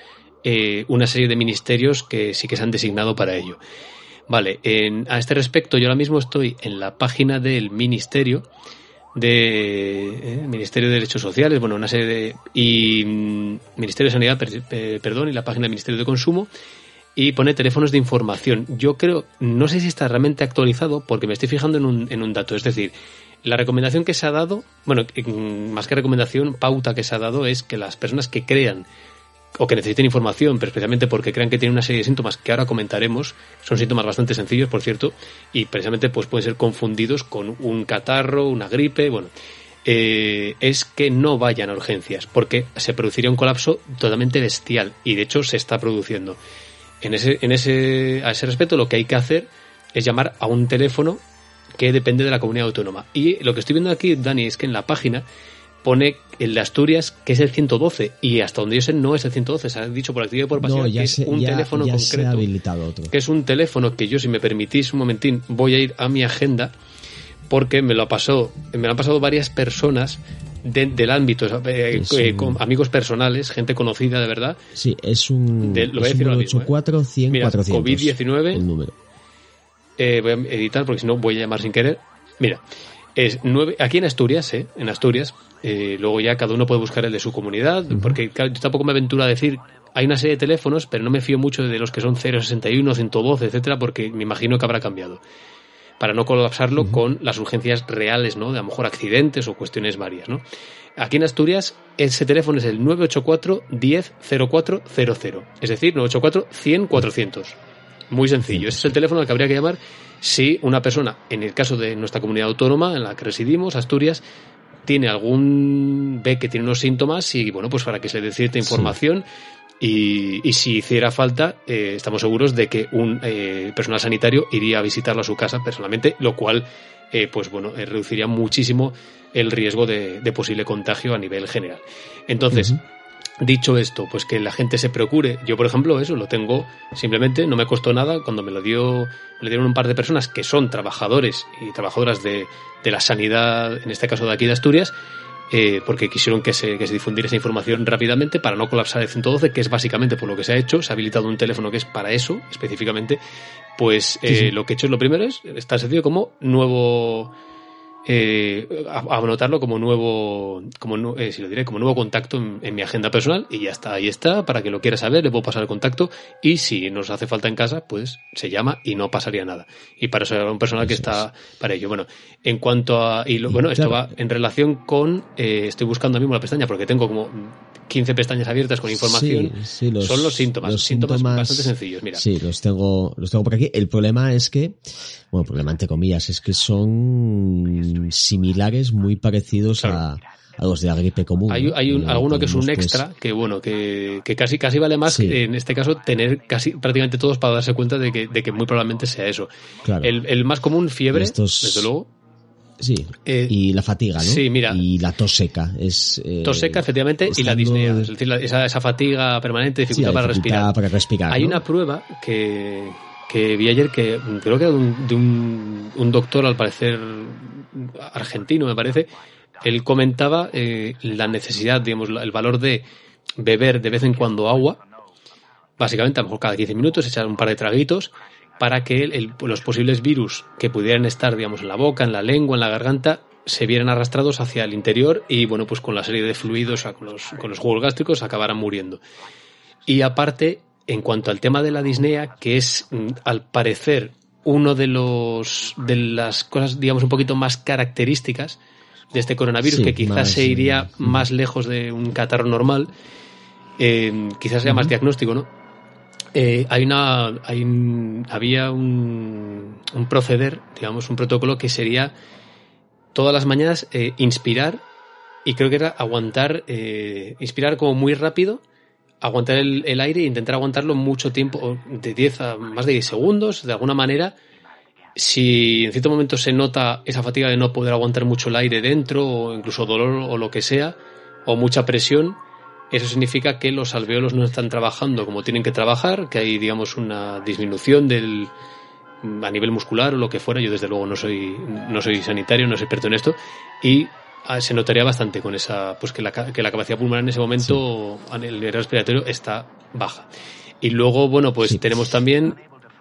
Speaker 1: eh, una serie de ministerios que sí que se han designado para ello. Vale, en- a este respecto yo ahora mismo estoy en la página del Ministerio de eh, Ministerio de Derechos Sociales, bueno, una serie de y mm, Ministerio de Sanidad, eh, perdón, y la página del Ministerio de Consumo y pone teléfonos de información. Yo creo, no sé si está realmente actualizado porque me estoy fijando en un, en un dato, es decir, la recomendación que se ha dado, bueno, más que recomendación, pauta que se ha dado es que las personas que crean o que necesiten información, pero especialmente porque crean que tienen una serie de síntomas que ahora comentaremos, son síntomas bastante sencillos, por cierto, y precisamente pues pueden ser confundidos con un catarro, una gripe, bueno, eh, es que no vayan a urgencias, porque se produciría un colapso totalmente bestial, y de hecho se está produciendo. En ese, en ese, a ese respecto, lo que hay que hacer es llamar a un teléfono que depende de la comunidad autónoma. Y lo que estoy viendo aquí, Dani, es que en la página pone el de Asturias que es el 112 y hasta donde yo sé no es el 112, se ha dicho por actividad y por pasión
Speaker 2: no,
Speaker 1: que es un
Speaker 2: ya-
Speaker 1: teléfono
Speaker 2: ya se ha
Speaker 1: concreto,
Speaker 2: habilitado otro.
Speaker 1: que es un teléfono que yo si me permitís un momentín voy a ir a mi agenda porque me lo ha pasado, me lo han pasado varias personas de- del ámbito, eh, eh,
Speaker 2: un-
Speaker 1: con amigos personales, gente conocida de verdad,
Speaker 2: Sí, es un,
Speaker 1: De- lo voy a
Speaker 2: es un
Speaker 1: decir ¿eh?
Speaker 2: 84 100
Speaker 1: Mira,
Speaker 2: 400.
Speaker 1: COVID-19.
Speaker 2: El número.
Speaker 1: Eh, voy a editar porque si no voy a llamar sin querer. Mira, es nueve, aquí en Asturias, eh, en Asturias, eh, luego ya cada uno puede buscar el de su comunidad, porque claro, yo tampoco me aventuro a decir, hay una serie de teléfonos, pero no me fío mucho de los que son 061, 112, etcétera, porque me imagino que habrá cambiado. Para no colapsarlo con las urgencias reales, ¿no? De a lo mejor accidentes o cuestiones varias, ¿no? Aquí en Asturias, ese teléfono es el 984 10 0400. Es decir, 984 100 400. Muy sencillo. Ese es el teléfono al que habría que llamar si una persona, en el caso de nuestra comunidad autónoma en la que residimos, Asturias, tiene algún, ve que tiene unos síntomas y, bueno, pues para que se le dé cierta información y, y si hiciera falta, eh, estamos seguros de que un eh, personal sanitario iría a visitarlo a su casa personalmente, lo cual, eh, pues bueno, eh, reduciría muchísimo el riesgo de, de posible contagio a nivel general. Entonces. Dicho esto, pues que la gente se procure. Yo, por ejemplo, eso lo tengo simplemente, no me costó nada cuando me lo dio, me lo dieron un par de personas que son trabajadores y trabajadoras de, de la sanidad, en este caso de aquí de Asturias, eh, porque quisieron que se, que se difundiera esa información rápidamente para no colapsar el 112, que es básicamente por lo que se ha hecho. Se ha habilitado un teléfono que es para eso, específicamente. Pues eh,
Speaker 2: sí.
Speaker 1: lo que he hecho es lo primero es, es tan sencillo como nuevo eh, anotarlo como nuevo, como eh, si lo diré, como nuevo contacto en, en mi agenda personal y ya está, ahí está, para que lo quiera saber, le puedo pasar el contacto y si nos hace falta en casa, pues se llama y no pasaría nada. Y para eso hay un personal que está para ello. Bueno, en cuanto a, y lo- bueno, esto va en relación con, eh, estoy buscando ahora mismo la pestaña porque tengo como 15 pestañas abiertas con información.
Speaker 2: Sí, sí, los-
Speaker 1: Son los síntomas,
Speaker 2: los
Speaker 1: síntomas,
Speaker 2: síntomas-
Speaker 1: bastante sencillos, mira.
Speaker 2: Sí, los tengo, los tengo por aquí. El problema es que, bueno, problema entre comillas, es que son similares, muy parecidos a, a los de la gripe común.
Speaker 1: Hay, hay un, alguno que es un
Speaker 2: pues,
Speaker 1: extra, que bueno, que, que casi casi vale más,
Speaker 2: Sí.
Speaker 1: que, en este caso, tener casi prácticamente todos para darse cuenta de que, de que muy probablemente sea eso.
Speaker 2: Claro.
Speaker 1: El, el más común, fiebre,
Speaker 2: Estos-
Speaker 1: desde luego.
Speaker 2: Sí.
Speaker 1: Eh,
Speaker 2: y la fatiga, ¿no?
Speaker 1: sí, mira.
Speaker 2: Y la tos seca. Es, eh,
Speaker 1: Tos seca, efectivamente, y la
Speaker 2: estando-
Speaker 1: disnea. Es decir, la- esa, esa fatiga permanente,
Speaker 2: sí,
Speaker 1: dificultad
Speaker 2: la
Speaker 1: para respirar.
Speaker 2: para respirar,
Speaker 1: Hay
Speaker 2: ¿no?
Speaker 1: una prueba que, que vi ayer que creo que era de un, de un, doctor, al parecer argentino, me parece. Él comentaba eh, la necesidad, digamos, el valor de beber de vez en cuando agua, básicamente a lo mejor cada 15 minutos, echar un par de traguitos, para que el- los posibles virus que pudieran estar, digamos, en la boca, en la lengua, en la garganta, se vieran arrastrados hacia el interior y, bueno, pues con la serie de fluidos, con los, con los jugos gástricos, acabaran muriendo. Y aparte, en cuanto al tema de la disnea, que es, mm, al parecer, uno de los de las cosas, digamos, un poquito más características de este coronavirus,
Speaker 2: Sí,
Speaker 1: que quizás
Speaker 2: más,
Speaker 1: se iría
Speaker 2: eh,
Speaker 1: más lejos de un catarro normal, eh, quizás sea más diagnóstico, ¿no? eh, hay una, hay había un, un, proceder, digamos, un protocolo que sería todas las mañanas eh, inspirar y creo que era aguantar, inspirar como muy rápido, aguantar el, aire e intentar aguantarlo mucho tiempo, de 10 a más de 10 segundos, de alguna manera. Si en cierto momento se nota esa fatiga de no poder aguantar mucho el aire dentro, o incluso dolor o lo que sea, o mucha presión, eso significa que los alveolos no están trabajando como tienen que trabajar, que hay, digamos, una disminución del, a nivel muscular o lo que fuera. Yo, desde luego, no soy, no soy sanitario, no soy experto en esto. Y se notaría bastante con esa, pues que la, que la capacidad pulmonar en ese momento, a nivel respiratorio, está baja. Y luego, bueno, pues tenemos también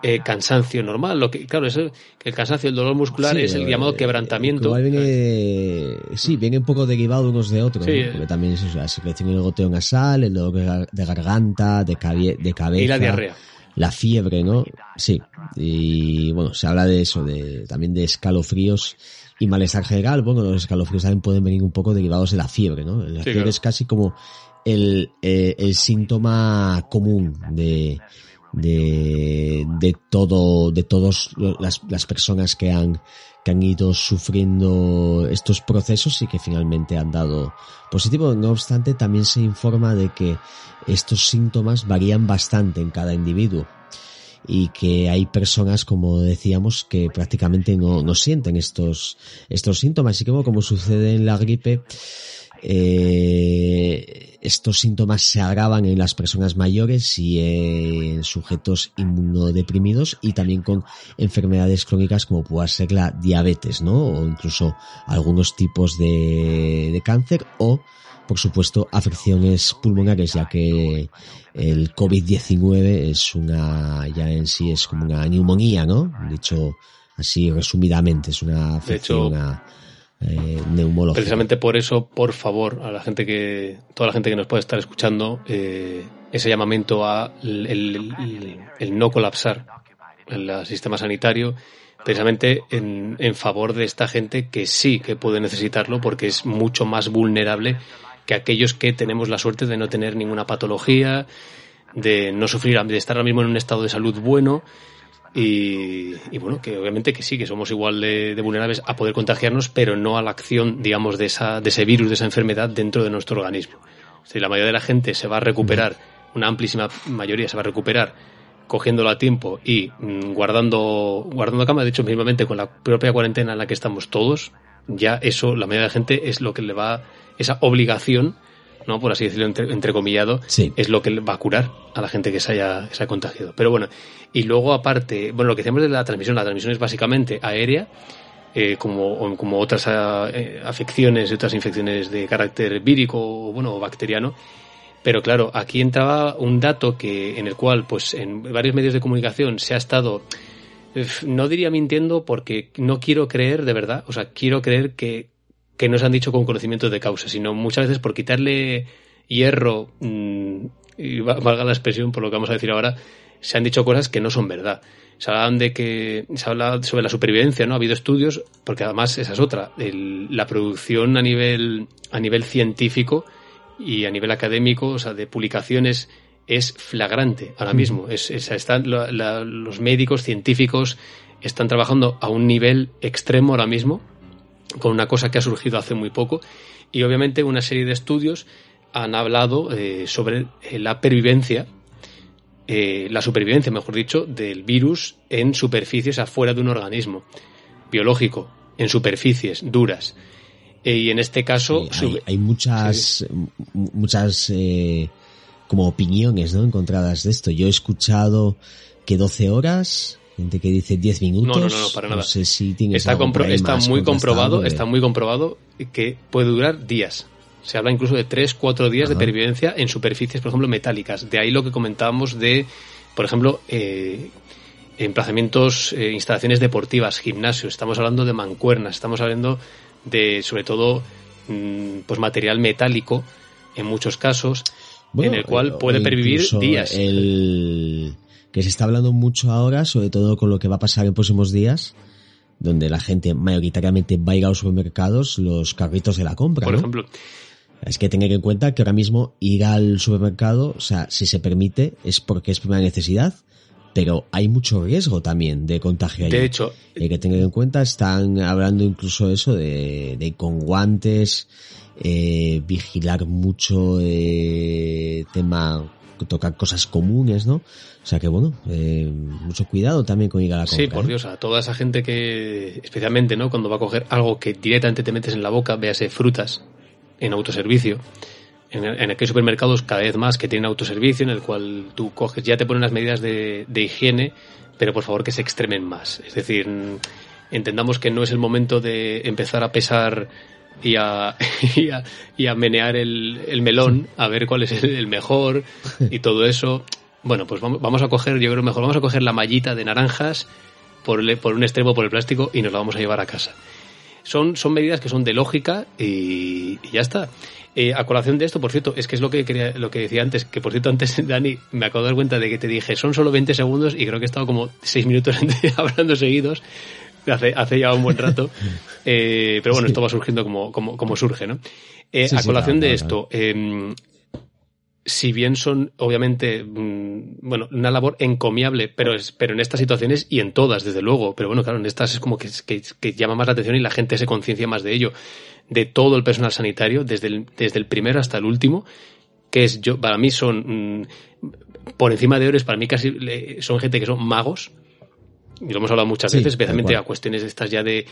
Speaker 1: eh, cansancio normal. Lo que, claro, es el, que el cansancio, el dolor muscular es el llamado eh, quebrantamiento.
Speaker 2: Viene, sí, viene un poco derivado unos de otros, porque también es la secreción el goteo nasal, el dolor de garganta, de, de cabeza.
Speaker 1: Y la diarrea.
Speaker 2: La fiebre, ¿no? Sí. Y bueno, se habla de eso, de también de escalofríos y malestar general. Bueno, los escalofríos también pueden venir un poco derivados de la fiebre, ¿no? La fiebre es casi como el, eh, el síntoma común de, de, de todo, de todas las, las personas que han, que han ido sufriendo estos procesos y que finalmente han dado positivo. No obstante, también se informa de que estos síntomas varían bastante en cada individuo y que hay personas, como decíamos, que prácticamente no, no sienten estos, estos síntomas. Y que como sucede en la gripe, eh, estos síntomas se agravan en las personas mayores y en sujetos inmunodeprimidos y también con enfermedades crónicas como pueda ser la diabetes, ¿no? O incluso algunos tipos de, de cáncer o, por supuesto, afecciones pulmonares, ya que el COVID-19 es una, ya en sí es como una neumonía, ¿no? Dicho así resumidamente, es una afección, eh,
Speaker 1: Precisamente por eso, por favor, a la gente que, toda la gente que nos puede estar escuchando, eh, ese llamamiento a el, no colapsar el sistema sanitario, precisamente en, en favor de esta gente que sí que puede necesitarlo porque es mucho más vulnerable que aquellos que tenemos la suerte de no tener ninguna patología, de no sufrir, de estar ahora mismo en un estado de salud bueno y, bueno, que obviamente que sí, que somos igual de, vulnerables a poder contagiarnos, pero no a la acción, digamos, de, esa, de ese virus, de esa enfermedad dentro de nuestro organismo. Si la mayoría de la gente se va a recuperar, una amplísima mayoría se va a recuperar cogiéndolo a tiempo y mm, guardando, guardando cama, de hecho, mismamente con la propia cuarentena en la que estamos todos, ya eso, la mayoría de la gente es lo que le va, esa obligación ¿no? Por así decirlo, entre, entrecomillado, es lo que va a curar a la gente que se haya, se haya contagiado. Pero bueno, y luego aparte, bueno, lo que decíamos de la transmisión, la transmisión es básicamente aérea, eh, como, como otras eh, afecciones, otras infecciones de carácter vírico o, bueno, o bacteriano. Pero claro, aquí entraba un dato que, en el cual, pues, en varios medios de comunicación se ha estado, no diría mintiendo porque no quiero creer de verdad, o sea, quiero creer que que no se han dicho con conocimiento de causa, sino muchas veces por quitarle hierro, mm, y valga la expresión por lo que vamos a decir ahora, se han dicho cosas que no son verdad. Se hablan de que se habla sobre la supervivencia, ¿no? Ha habido estudios, porque además esa es otra, la producción a nivel a nivel científico y a nivel académico, o sea, de publicaciones es flagrante ahora mismo. Es, están, los médicos científicos están trabajando a un nivel extremo ahora mismo con una cosa que ha surgido hace muy poco y obviamente una serie de estudios han hablado eh, sobre eh, la pervivencia, eh, la supervivencia, mejor dicho, del virus en superficies afuera de un organismo biológico, en superficies duras. y en este caso...
Speaker 2: hay, muchas, muchas como opiniones ¿no? encontradas de esto. Yo he escuchado que 12 horas gente que dice 10 minutos.
Speaker 1: No, no, no, para nada. sé si está, está muy comprobado, está muy comprobado que puede durar días. Se habla incluso de 3, 4 días de pervivencia en superficies, por ejemplo, metálicas. De ahí lo que comentábamos de, por ejemplo, eh, emplazamientos, eh, instalaciones deportivas, gimnasios. Estamos hablando de mancuernas, estamos hablando de, sobre todo, mm, pues material metálico, en muchos casos, en el cual puede pervivir días.
Speaker 2: El que se está hablando mucho ahora, sobre todo con lo que va a pasar en próximos días, donde la gente mayoritariamente va a ir a los supermercados, los carritos de la compra.
Speaker 1: Por ejemplo.
Speaker 2: Es que tener en cuenta que ahora mismo ir al supermercado, o sea, si se permite, es porque es primera necesidad, pero hay mucho riesgo también de contagio. Allí.
Speaker 1: De hecho,
Speaker 2: hay que tener en cuenta, están hablando incluso eso de, de con guantes, eh, vigilar mucho eh, tema tocar cosas comunes, ¿no? O sea que bueno, eh, mucho cuidado también con ir a la compra.
Speaker 1: Sí, por Dios, a toda esa gente que, especialmente, ¿no? Cuando va a coger algo que directamente te metes en la boca, véase frutas en autoservicio. En, en aquellos supermercados cada vez más que tienen autoservicio, en el cual tú coges, ya te ponen las medidas de, de higiene, pero por favor que se extremen más. Es decir, entendamos que no es el momento de empezar a pesar y a, y a, menear el, el, melón, a ver cuál es el, mejor y todo eso. Bueno, pues vamos, a coger, yo creo mejor, vamos a coger la mallita de naranjas por, el, por un extremo por el plástico y nos la vamos a llevar a casa. Son, son medidas que son de lógica y, y ya está. Eh, a colación de esto, por cierto, es que es lo que quería, lo que decía antes, que por cierto antes, Dani, me acabo de dar cuenta de que te dije, son solo 20 segundos y creo que he estado como 6 minutos hablando seguidos, hace, hace ya un buen rato. Eh, pero bueno, sí. esto va surgiendo como, como, como surge, ¿no? Eh, sí, a colación sí, claro, de esto, eh, si bien son, obviamente, mmm, bueno, una labor encomiable, pero, es, pero en estas situaciones y en todas, desde luego. Pero bueno, claro, en estas es como que, que, que llama más la atención y la gente se conciencia más de ello. De todo el personal sanitario, desde el, desde el primero hasta el último, que es yo, para mí son, mmm, por encima de horas, para mí casi son gente que son magos, y lo hemos hablado muchas sí, veces, especialmente a cuestiones estas ya de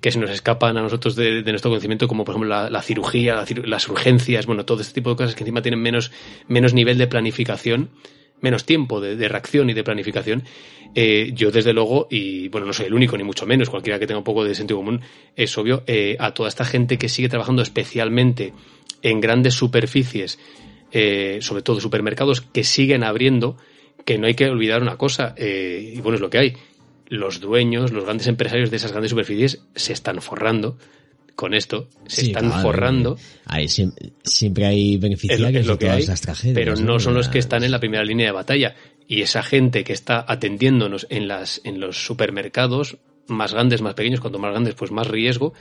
Speaker 1: que se nos escapan a nosotros de, de nuestro conocimiento, como por ejemplo la, la cirugía, la cir las urgencias, bueno, todo este tipo de cosas que encima tienen menos, menos nivel de planificación, menos tiempo de, de reacción y de planificación. Eh, yo, desde luego, y bueno, no soy el único, ni mucho menos, cualquiera que tenga un poco de sentido común, es obvio, eh, a toda esta gente que sigue trabajando especialmente en grandes superficies, eh, sobre todo supermercados que siguen abriendo, que no hay que olvidar una cosa, eh, y bueno, es lo que hay los dueños, los grandes empresarios de esas grandes superficies se están forrando con esto, se sí, están claro, forrando.
Speaker 2: Hay, siempre, hay beneficiarios
Speaker 1: es lo, que hay, pero no, ¿no? son los que están en la primera línea de batalla. Y esa gente que está atendiéndonos en, las, en los supermercados, más grandes, más pequeños, cuanto más grandes, pues más riesgo.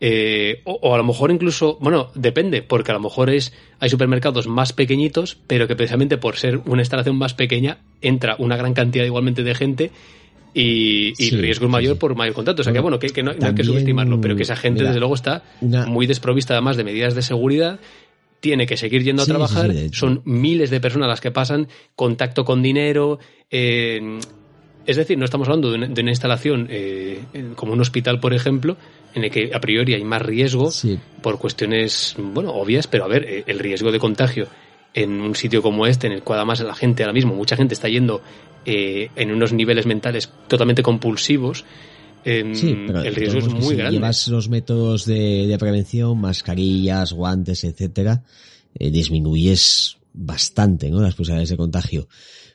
Speaker 1: Eh, o, o, a lo mejor incluso, bueno, depende, porque a lo mejor es, hay supermercados más pequeñitos, pero que precisamente por ser una instalación más pequeña, entra una gran cantidad igualmente de gente y, y sí, riesgo mayor sí. por mayor contacto. O sea que bueno, que, que no, no, hay que subestimarlo, pero que esa gente mira, desde luego está una... muy desprovista además de medidas de seguridad tiene que seguir yendo a trabajar, son miles de personas las que pasan, contacto con dinero, eh, es decir, no estamos hablando de una, de una instalación eh, como un hospital, por ejemplo, en el que a priori hay más riesgo por cuestiones, bueno, obvias, pero a ver, eh, el riesgo de contagio en un sitio como este, en el cual además la gente ahora mismo, mucha gente está yendo eh, en unos niveles mentales totalmente compulsivos, eh,
Speaker 2: sí, pero
Speaker 1: el riesgo es muy
Speaker 2: si
Speaker 1: grande.
Speaker 2: llevas los métodos de, de prevención, mascarillas, guantes, etcétera, eh, disminuyes bastante ¿no? las posibilidades de contagio.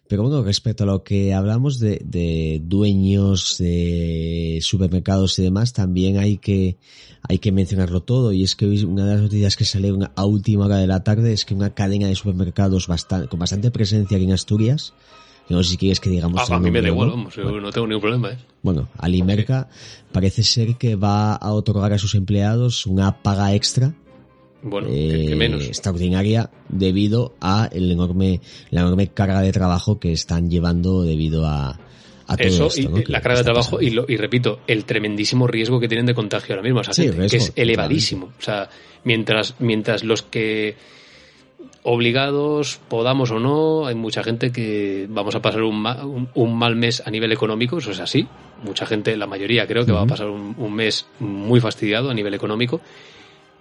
Speaker 2: Pero bueno, respecto a lo que hablamos de, de, dueños de supermercados y demás, también hay que, hay que mencionarlo todo. Y es que una de las noticias que salió a última hora de la tarde es que una cadena de supermercados bastante, con bastante presencia aquí en Asturias, no sé si quieres que digamos.
Speaker 1: Ah, a mí me da igual, vamos, yo no tengo ningún problema. ¿eh?
Speaker 2: Bueno, Alimerca sí. parece ser que va a otorgar a sus empleados una paga extra.
Speaker 1: Bueno, eh, que menos.
Speaker 2: extraordinaria debido a el enorme, la enorme carga de trabajo que están llevando debido a,
Speaker 1: Eso,
Speaker 2: esto,
Speaker 1: y
Speaker 2: ¿no?
Speaker 1: la carga de trabajo y, lo, y, repito, el tremendísimo riesgo que tienen de contagio ahora mismo, o sea, sí, gente, que es elevadísimo. O sea, mientras, mientras los que obligados, podamos o no, hay mucha gente que vamos a pasar un, ma un, un, mal mes a nivel económico, eso es así. Mucha gente, la mayoría creo que uh -huh. va a pasar un, un, mes muy fastidiado a nivel económico.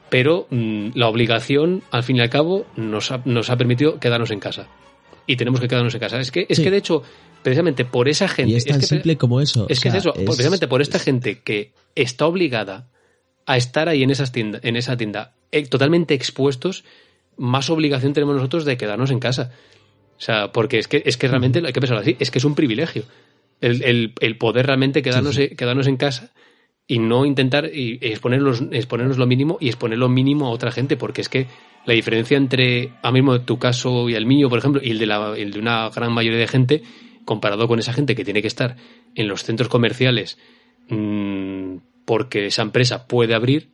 Speaker 1: Pero mmm, la obligación, al fin y al cabo, nos ha, nos ha permitido quedarnos en casa. Y tenemos que quedarnos en casa. Es que, es sí. que de hecho, precisamente por esa gente.
Speaker 2: Y es tan
Speaker 1: es que,
Speaker 2: simple como eso.
Speaker 1: Es que sea, es eso, es... precisamente por esta gente que está obligada a estar ahí en, esas tienda, en esa tienda, eh, totalmente expuestos, más obligación tenemos nosotros de quedarnos en casa. O sea, porque es que, es que realmente hay que pensar así, es que es un privilegio. El, el, el poder realmente quedarnos, sí, sí. quedarnos en casa y no intentar y exponernos, exponernos lo mínimo y exponer lo mínimo a otra gente, porque es que la diferencia entre, a mismo tu caso y el mío, por ejemplo, y el de, la, el de una gran mayoría de gente, comparado con esa gente que tiene que estar en los centros comerciales mmm, porque esa empresa puede abrir,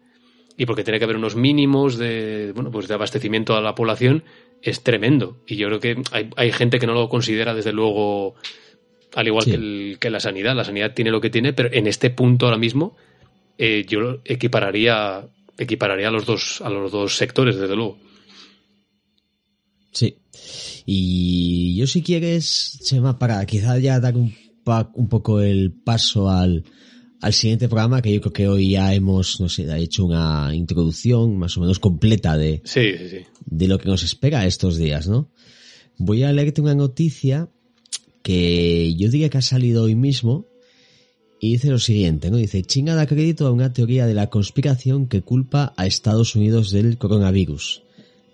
Speaker 1: y porque tiene que haber unos mínimos de, bueno, pues de abastecimiento a la población, es tremendo. Y yo creo que hay, hay gente que no lo considera, desde luego, al igual que, que, la sanidad. La sanidad tiene lo que tiene, pero en este punto ahora mismo eh, yo equipararía, equipararía a los dos, a los dos sectores, desde luego.
Speaker 2: Sí. Y yo si quieres, Chema, para quizás ya dar un, un poco el paso al, al siguiente programa, que yo creo que hoy ya hemos, no sé, hecho una introducción más o menos completa de, de lo que nos espera estos días, ¿no? Voy a leerte una noticia que yo diría que ha salido hoy mismo y dice lo siguiente, ¿no? Dice, China da crédito a una teoría de la conspiración que culpa a Estados Unidos del coronavirus.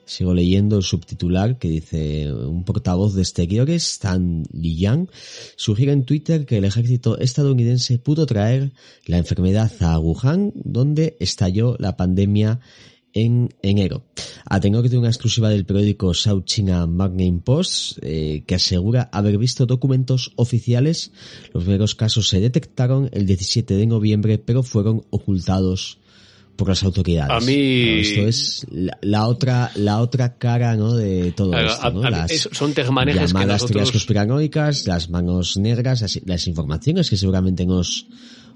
Speaker 2: Sigo leyendo el subtitular que dice un portavoz de exteriores, Stan Liang, sugiere en Twitter que el ejército estadounidense pudo traer la enfermedad a Wuhan, donde estalló la pandemia en enero. Ah, tengo que tener una exclusiva del periódico South China Magazine Post eh, que asegura haber visto documentos oficiales. Los primeros casos se detectaron el 17 de noviembre, pero fueron ocultados por las autoridades.
Speaker 1: A mí
Speaker 2: esto es la, otra la otra cara, ¿no? De todo esto, ¿no?
Speaker 1: las son llamadas que nosotros...
Speaker 2: teorías conspiranoicas, las manos negras, las, informaciones que seguramente nos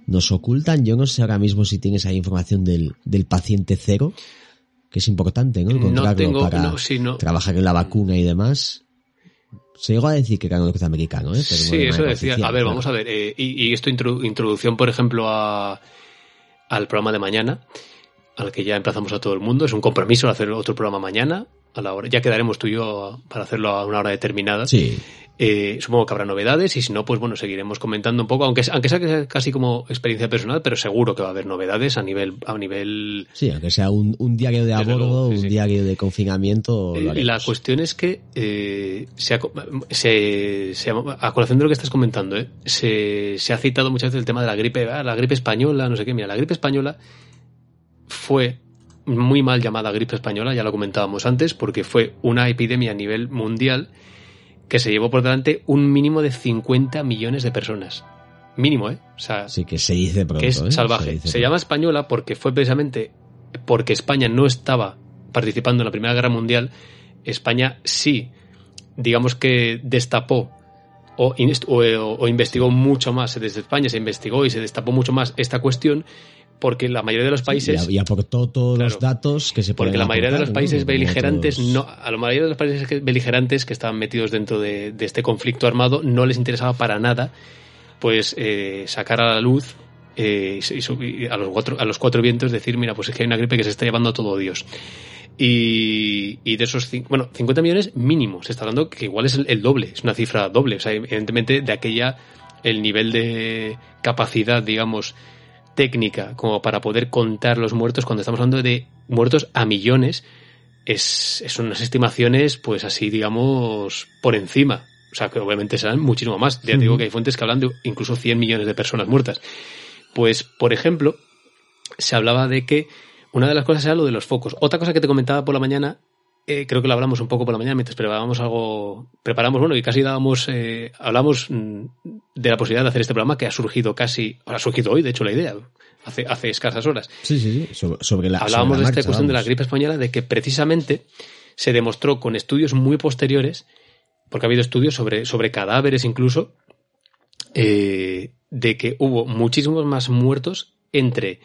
Speaker 2: nos ocultan. Yo no sé ahora mismo si tienes ahí información del, del paciente cero, que es importante, ¿no? Encontrarlo para trabajar en la vacuna y demás. Se llegó a decir que era norteamericano, ¿eh?
Speaker 1: sí, eso decía. A ver, vamos a ver. Eh, y, y, esto, introducción, por ejemplo, a, al programa de mañana al que ya emplazamos a todo el mundo. Es un compromiso hacer otro programa mañana. A la hora, ya quedaremos tú y yo para hacerlo a una hora determinada.
Speaker 2: Sí.
Speaker 1: Eh, supongo que habrá novedades y si no, pues bueno, seguiremos comentando un poco, aunque, aunque sea casi como experiencia personal, pero seguro que va a haber novedades a nivel... A nivel
Speaker 2: sí, aunque sea un, diario de a bordo, un diario de confinamiento.
Speaker 1: Eh, la cuestión es que eh, se, se, a colación de lo que estás comentando, eh, se, se ha citado muchas veces el tema de la gripe, ah, la gripe española, no sé qué. Mira, la gripe española fue muy mal llamada gripe española, ya lo comentábamos antes, porque fue una epidemia a nivel mundial que se llevó por delante un mínimo de 50 millones de personas. Mínimo, ¿eh? O sea,
Speaker 2: sí, que se dice pronto,
Speaker 1: que es
Speaker 2: ¿eh?
Speaker 1: salvaje. Se, llama española porque fue precisamente porque España no estaba participando en la Primera Guerra Mundial. España sí, digamos que destapó o, o investigó mucho más. Desde España se investigó y se destapó mucho más esta cuestión porque la mayoría de los países
Speaker 2: y aportó todos los datos que se
Speaker 1: porque la mayoría de los países beligerantes no a la mayoría de los países beligerantes que estaban metidos dentro de, este conflicto armado no les interesaba para nada pues eh, sacar a la luz eh, y, a los cuatro a los cuatro vientos decir mira pues es que hay una gripe que se está llevando a todo Dios y, y de esos bueno 50 millones mínimo se está hablando que igual es el doble es una cifra doble. O sea evidentemente de aquella el nivel de capacidad digamos técnica como para poder contar los muertos cuando estamos hablando de muertos a millones es, son unas estimaciones pues así digamos por encima. O sea que obviamente serán muchísimo más. Ya digo que hay fuentes que hablan de incluso 100 millones de personas muertas. Pues por ejemplo se hablaba de que una de las cosas era lo de los focos. Otra cosa que te comentaba por la mañana eh, creo que lo hablamos un poco por la mañana mientras preparábamos algo, preparamos, bueno, y casi dábamos, eh, hablamos mm, de la posibilidad de hacer este programa que ha surgido casi, ha surgido hoy, de hecho, la idea, hace, hace escasas horas.
Speaker 2: Sí, sí, sí, sobre, la
Speaker 1: Hablábamos
Speaker 2: de
Speaker 1: esta cuestión de la gripe española, de que precisamente se demostró con estudios muy posteriores, porque ha habido estudios sobre, sobre cadáveres incluso, eh, de que hubo muchísimos más muertos entre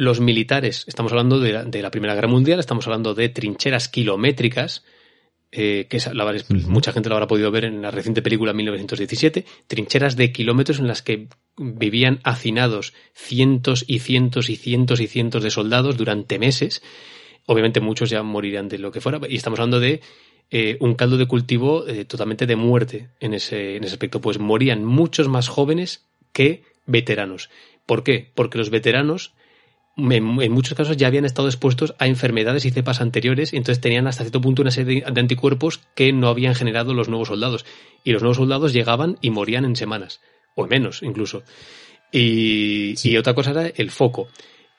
Speaker 1: los militares, estamos hablando de la, Primera Guerra Mundial, estamos hablando de trincheras kilométricas, eh, que mucha gente lo habrá podido ver en la reciente película 1917, trincheras de kilómetros en las que vivían hacinados cientos y cientos y cientos y cientos de soldados durante meses. Obviamente muchos ya morirían de lo que fuera, y estamos hablando de eh, un caldo de cultivo eh, totalmente de muerte en ese, en ese aspecto, pues morían muchos más jóvenes que veteranos. ¿Por qué? Porque los veteranos en, muchos casos ya habían estado expuestos a enfermedades y cepas anteriores, y entonces tenían hasta cierto punto una serie de anticuerpos que no habían generado los nuevos soldados. Y los nuevos soldados llegaban y morían en semanas, o menos incluso. Y, y otra cosa era el foco.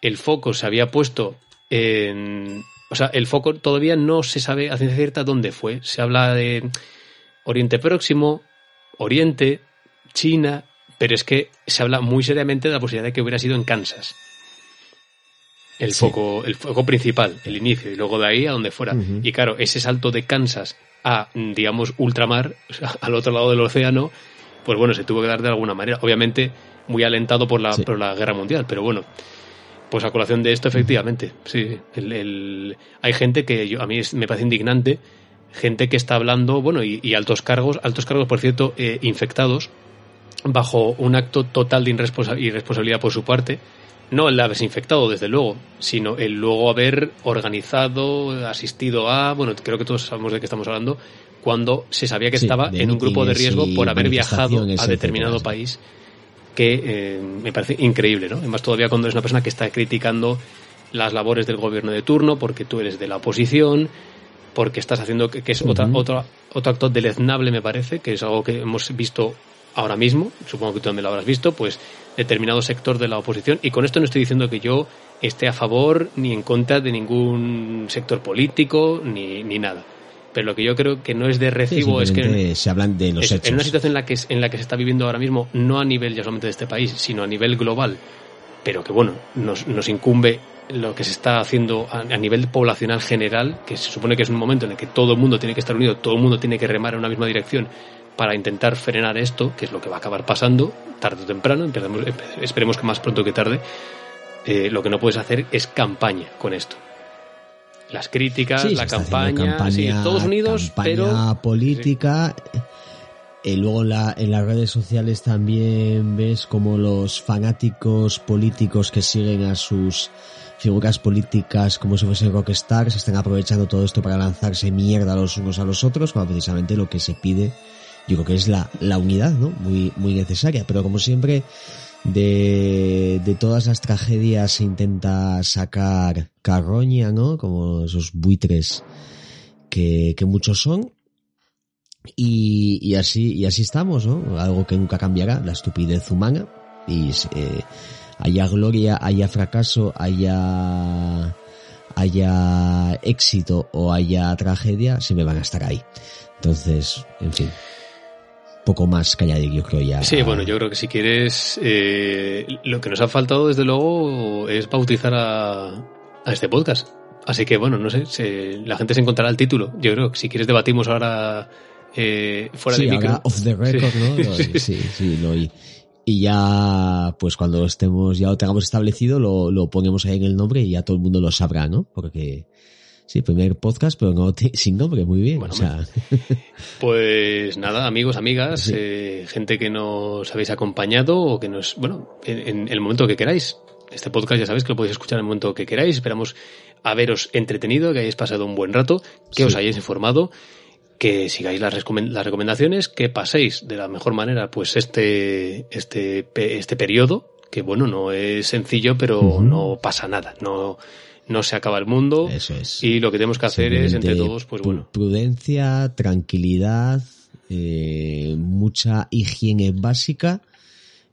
Speaker 1: El foco se había puesto en... O sea, el foco todavía no se sabe a ciencia cierta dónde fue. Se habla de Oriente Próximo, Oriente, China, pero es que se habla muy seriamente de la posibilidad de que hubiera sido en Kansas el foco, el foco principal, el inicio, y luego de ahí a donde fuera. Y claro, ese salto de Kansas a, digamos, ultramar, al otro lado del océano, pues bueno, se tuvo que dar de alguna manera. Obviamente, muy alentado por la, por la guerra mundial, pero bueno. Pues a colación de esto, efectivamente, sí. El, hay gente que yo, a mí me parece indignante, gente que está hablando, bueno, y, altos cargos, altos cargos, por cierto, eh, infectados, bajo un acto total de irresponsabilidad por su parte, no el haberse infectado, desde luego, sino el luego haber organizado, asistido a, bueno, creo que todos sabemos de qué estamos hablando, cuando se sabía que estaba en un grupo de riesgo por haber viajado a determinado país, que eh, me parece increíble, ¿no? Además, todavía cuando es una persona que está criticando las labores del gobierno de turno, porque tú eres de la oposición, porque estás haciendo que, es otra, otro, otro acto deleznable, me parece, que es algo que hemos visto ahora mismo, supongo que tú también lo habrás visto, pues determinado sector de la oposición. Y con esto no estoy diciendo que yo esté a favor ni en contra de ningún sector político ni, ni nada. Pero lo que yo creo que no es de recibo es que
Speaker 2: se hablan de los
Speaker 1: En una situación en la que en la que se está viviendo ahora mismo, no a nivel ya solamente de este país, sino a nivel global, pero que bueno, nos, nos incumbe lo que se está haciendo a, a, nivel poblacional general, que se supone que es un momento en el que todo el mundo tiene que estar unido, todo el mundo tiene que remar en una misma dirección para intentar frenar esto, que es lo que va a acabar pasando tarde o temprano, esperemos que más pronto que tarde, eh, lo que no puedes hacer es campaña con esto. Las críticas, la campaña, todos unidos, pero...
Speaker 2: política... Y luego la, en las redes sociales también ves como los fanáticos políticos que siguen a sus figuras políticas como si fuesen rockstars están aprovechando todo esto para lanzarse mierda los unos a los otros, cuando precisamente lo que se pide yo creo que es la, la unidad, ¿no? Muy, muy necesaria. Pero como siempre, de, de todas las tragedias se intenta sacar carroña, ¿no? Como esos buitres que, que muchos son. Y, y así, y así estamos, ¿no? Algo que nunca cambiará, la estupidez humana. Y eh, haya gloria, haya fracaso, haya, haya éxito o haya tragedia, siempre van a estar ahí. Entonces, en fin poco más que añadir, yo creo ya.
Speaker 1: Sí, bueno, yo creo que si quieres, eh, lo que nos ha faltado desde luego es bautizar a, a este podcast. Así que bueno, no sé, se, la gente se encontrará el título. Yo creo que si quieres debatimos ahora eh, fuera
Speaker 2: de
Speaker 1: micro.
Speaker 2: off the record, ¿no? sí, sí, lo, y, y, ya, pues cuando estemos, ya lo tengamos establecido, lo, lo ponemos ahí en el nombre y ya todo el mundo lo sabrá, ¿no? Porque Sí, primer podcast, pero no sin nombre, muy bien.
Speaker 1: Pues nada, amigos, amigas, eh, gente que nos habéis acompañado o que nos, bueno, en, el momento que queráis. Este podcast ya sabéis que lo podéis escuchar en el momento que queráis. Esperamos haberos entretenido, que hayáis pasado un buen rato, que os hayáis informado, que sigáis las, las recomendaciones, que paséis de la mejor manera pues este, este, este periodo, que bueno, no es sencillo, pero no pasa nada. No, no se acaba el mundo.
Speaker 2: Eso es.
Speaker 1: Y lo que tenemos que hacer es, entre todos, pues bueno.
Speaker 2: Prudencia, tranquilidad, eh, mucha higiene básica,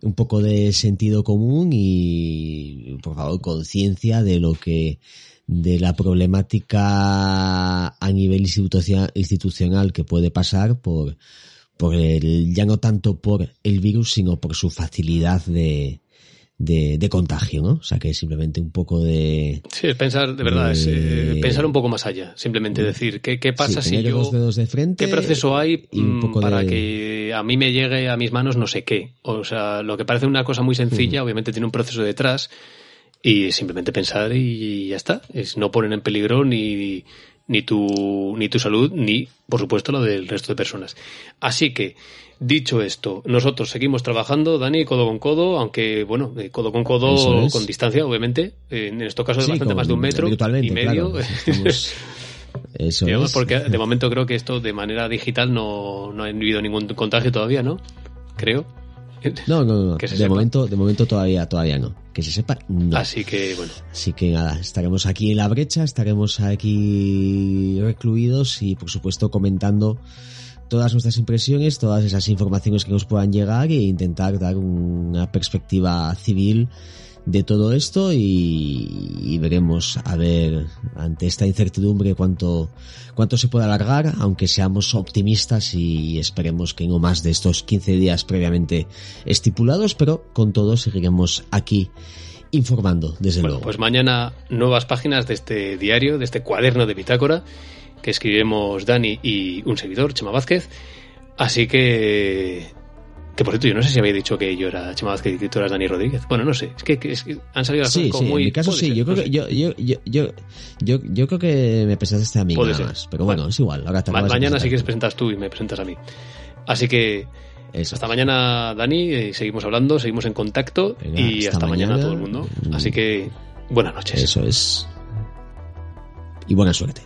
Speaker 2: un poco de sentido común y, por favor, conciencia de lo que de la problemática a nivel institucional que puede pasar por, por el, ya no tanto por el virus, sino por su facilidad de, de, de, contagio, ¿no? O sea que simplemente un poco de...
Speaker 1: Sí, es pensar, de verdad, es eh, pensar un poco más allá. Simplemente decir, ¿qué, qué pasa si yo...
Speaker 2: de frente
Speaker 1: ¿Qué proceso hay mm, para que a mí me llegue a mis manos no sé qué? O sea, lo que parece una cosa muy sencilla, obviamente tiene un proceso detrás y simplemente pensar y ya está. Es no poner en peligro ni, ni tu, ni tu salud, ni, por supuesto, la del resto de personas. Así que, Dicho esto, nosotros seguimos trabajando, Dani, codo con codo, aunque, bueno, codo con codo, con distancia, obviamente. En estos casos de bastante más de un metro y medio.
Speaker 2: Eso
Speaker 1: porque de momento creo que esto de manera digital no, no ha vivido ningún contagio todavía, ¿no? Creo.
Speaker 2: No, no, no. De momento, de momento todavía, todavía no. Que se sepa, no.
Speaker 1: Así que, bueno.
Speaker 2: Así que nada, estaremos aquí en la brecha, estaremos aquí recluidos y, por supuesto, comentando todas nuestras impresiones, todas esas informaciones que nos puedan llegar e intentar dar una perspectiva civil de todo esto y, veremos a ver ante esta incertidumbre cuánto cuánto se puede alargar aunque seamos optimistas y esperemos que no más de estos 15 días previamente estipulados pero con todo seguiremos aquí informando, desde
Speaker 1: bueno,
Speaker 2: luego.
Speaker 1: Pues mañana nuevas páginas de este diario, de este cuaderno de bitácora que escribiremos Dani y un seguidor, Chema Vázquez. Así que que por cierto, yo no sé si había dicho que yo era Chema Vázquez y tú eras Dani Rodríguez. Bueno, no sé. Es que, es que han salido las
Speaker 2: sí,
Speaker 1: cosas como muy.
Speaker 2: En mi caso sí. yo, creo
Speaker 1: no
Speaker 2: que, yo, yo, yo, yo, creo que me presentaste a mí
Speaker 1: Puede
Speaker 2: nada más. Pero bueno,
Speaker 1: Vale.
Speaker 2: es igual. Ahora te
Speaker 1: Ma-
Speaker 2: acabas de
Speaker 1: mañana sí que presentas tú y me presentas a mí. Así que
Speaker 2: Eso.
Speaker 1: hasta mañana, Dani. eh, seguimos hablando, seguimos en contacto
Speaker 2: Venga,
Speaker 1: y
Speaker 2: hasta
Speaker 1: hasta, mañana.
Speaker 2: mañana.
Speaker 1: todo el mundo. Así que buenas noches.
Speaker 2: Eso es. Y buena suerte.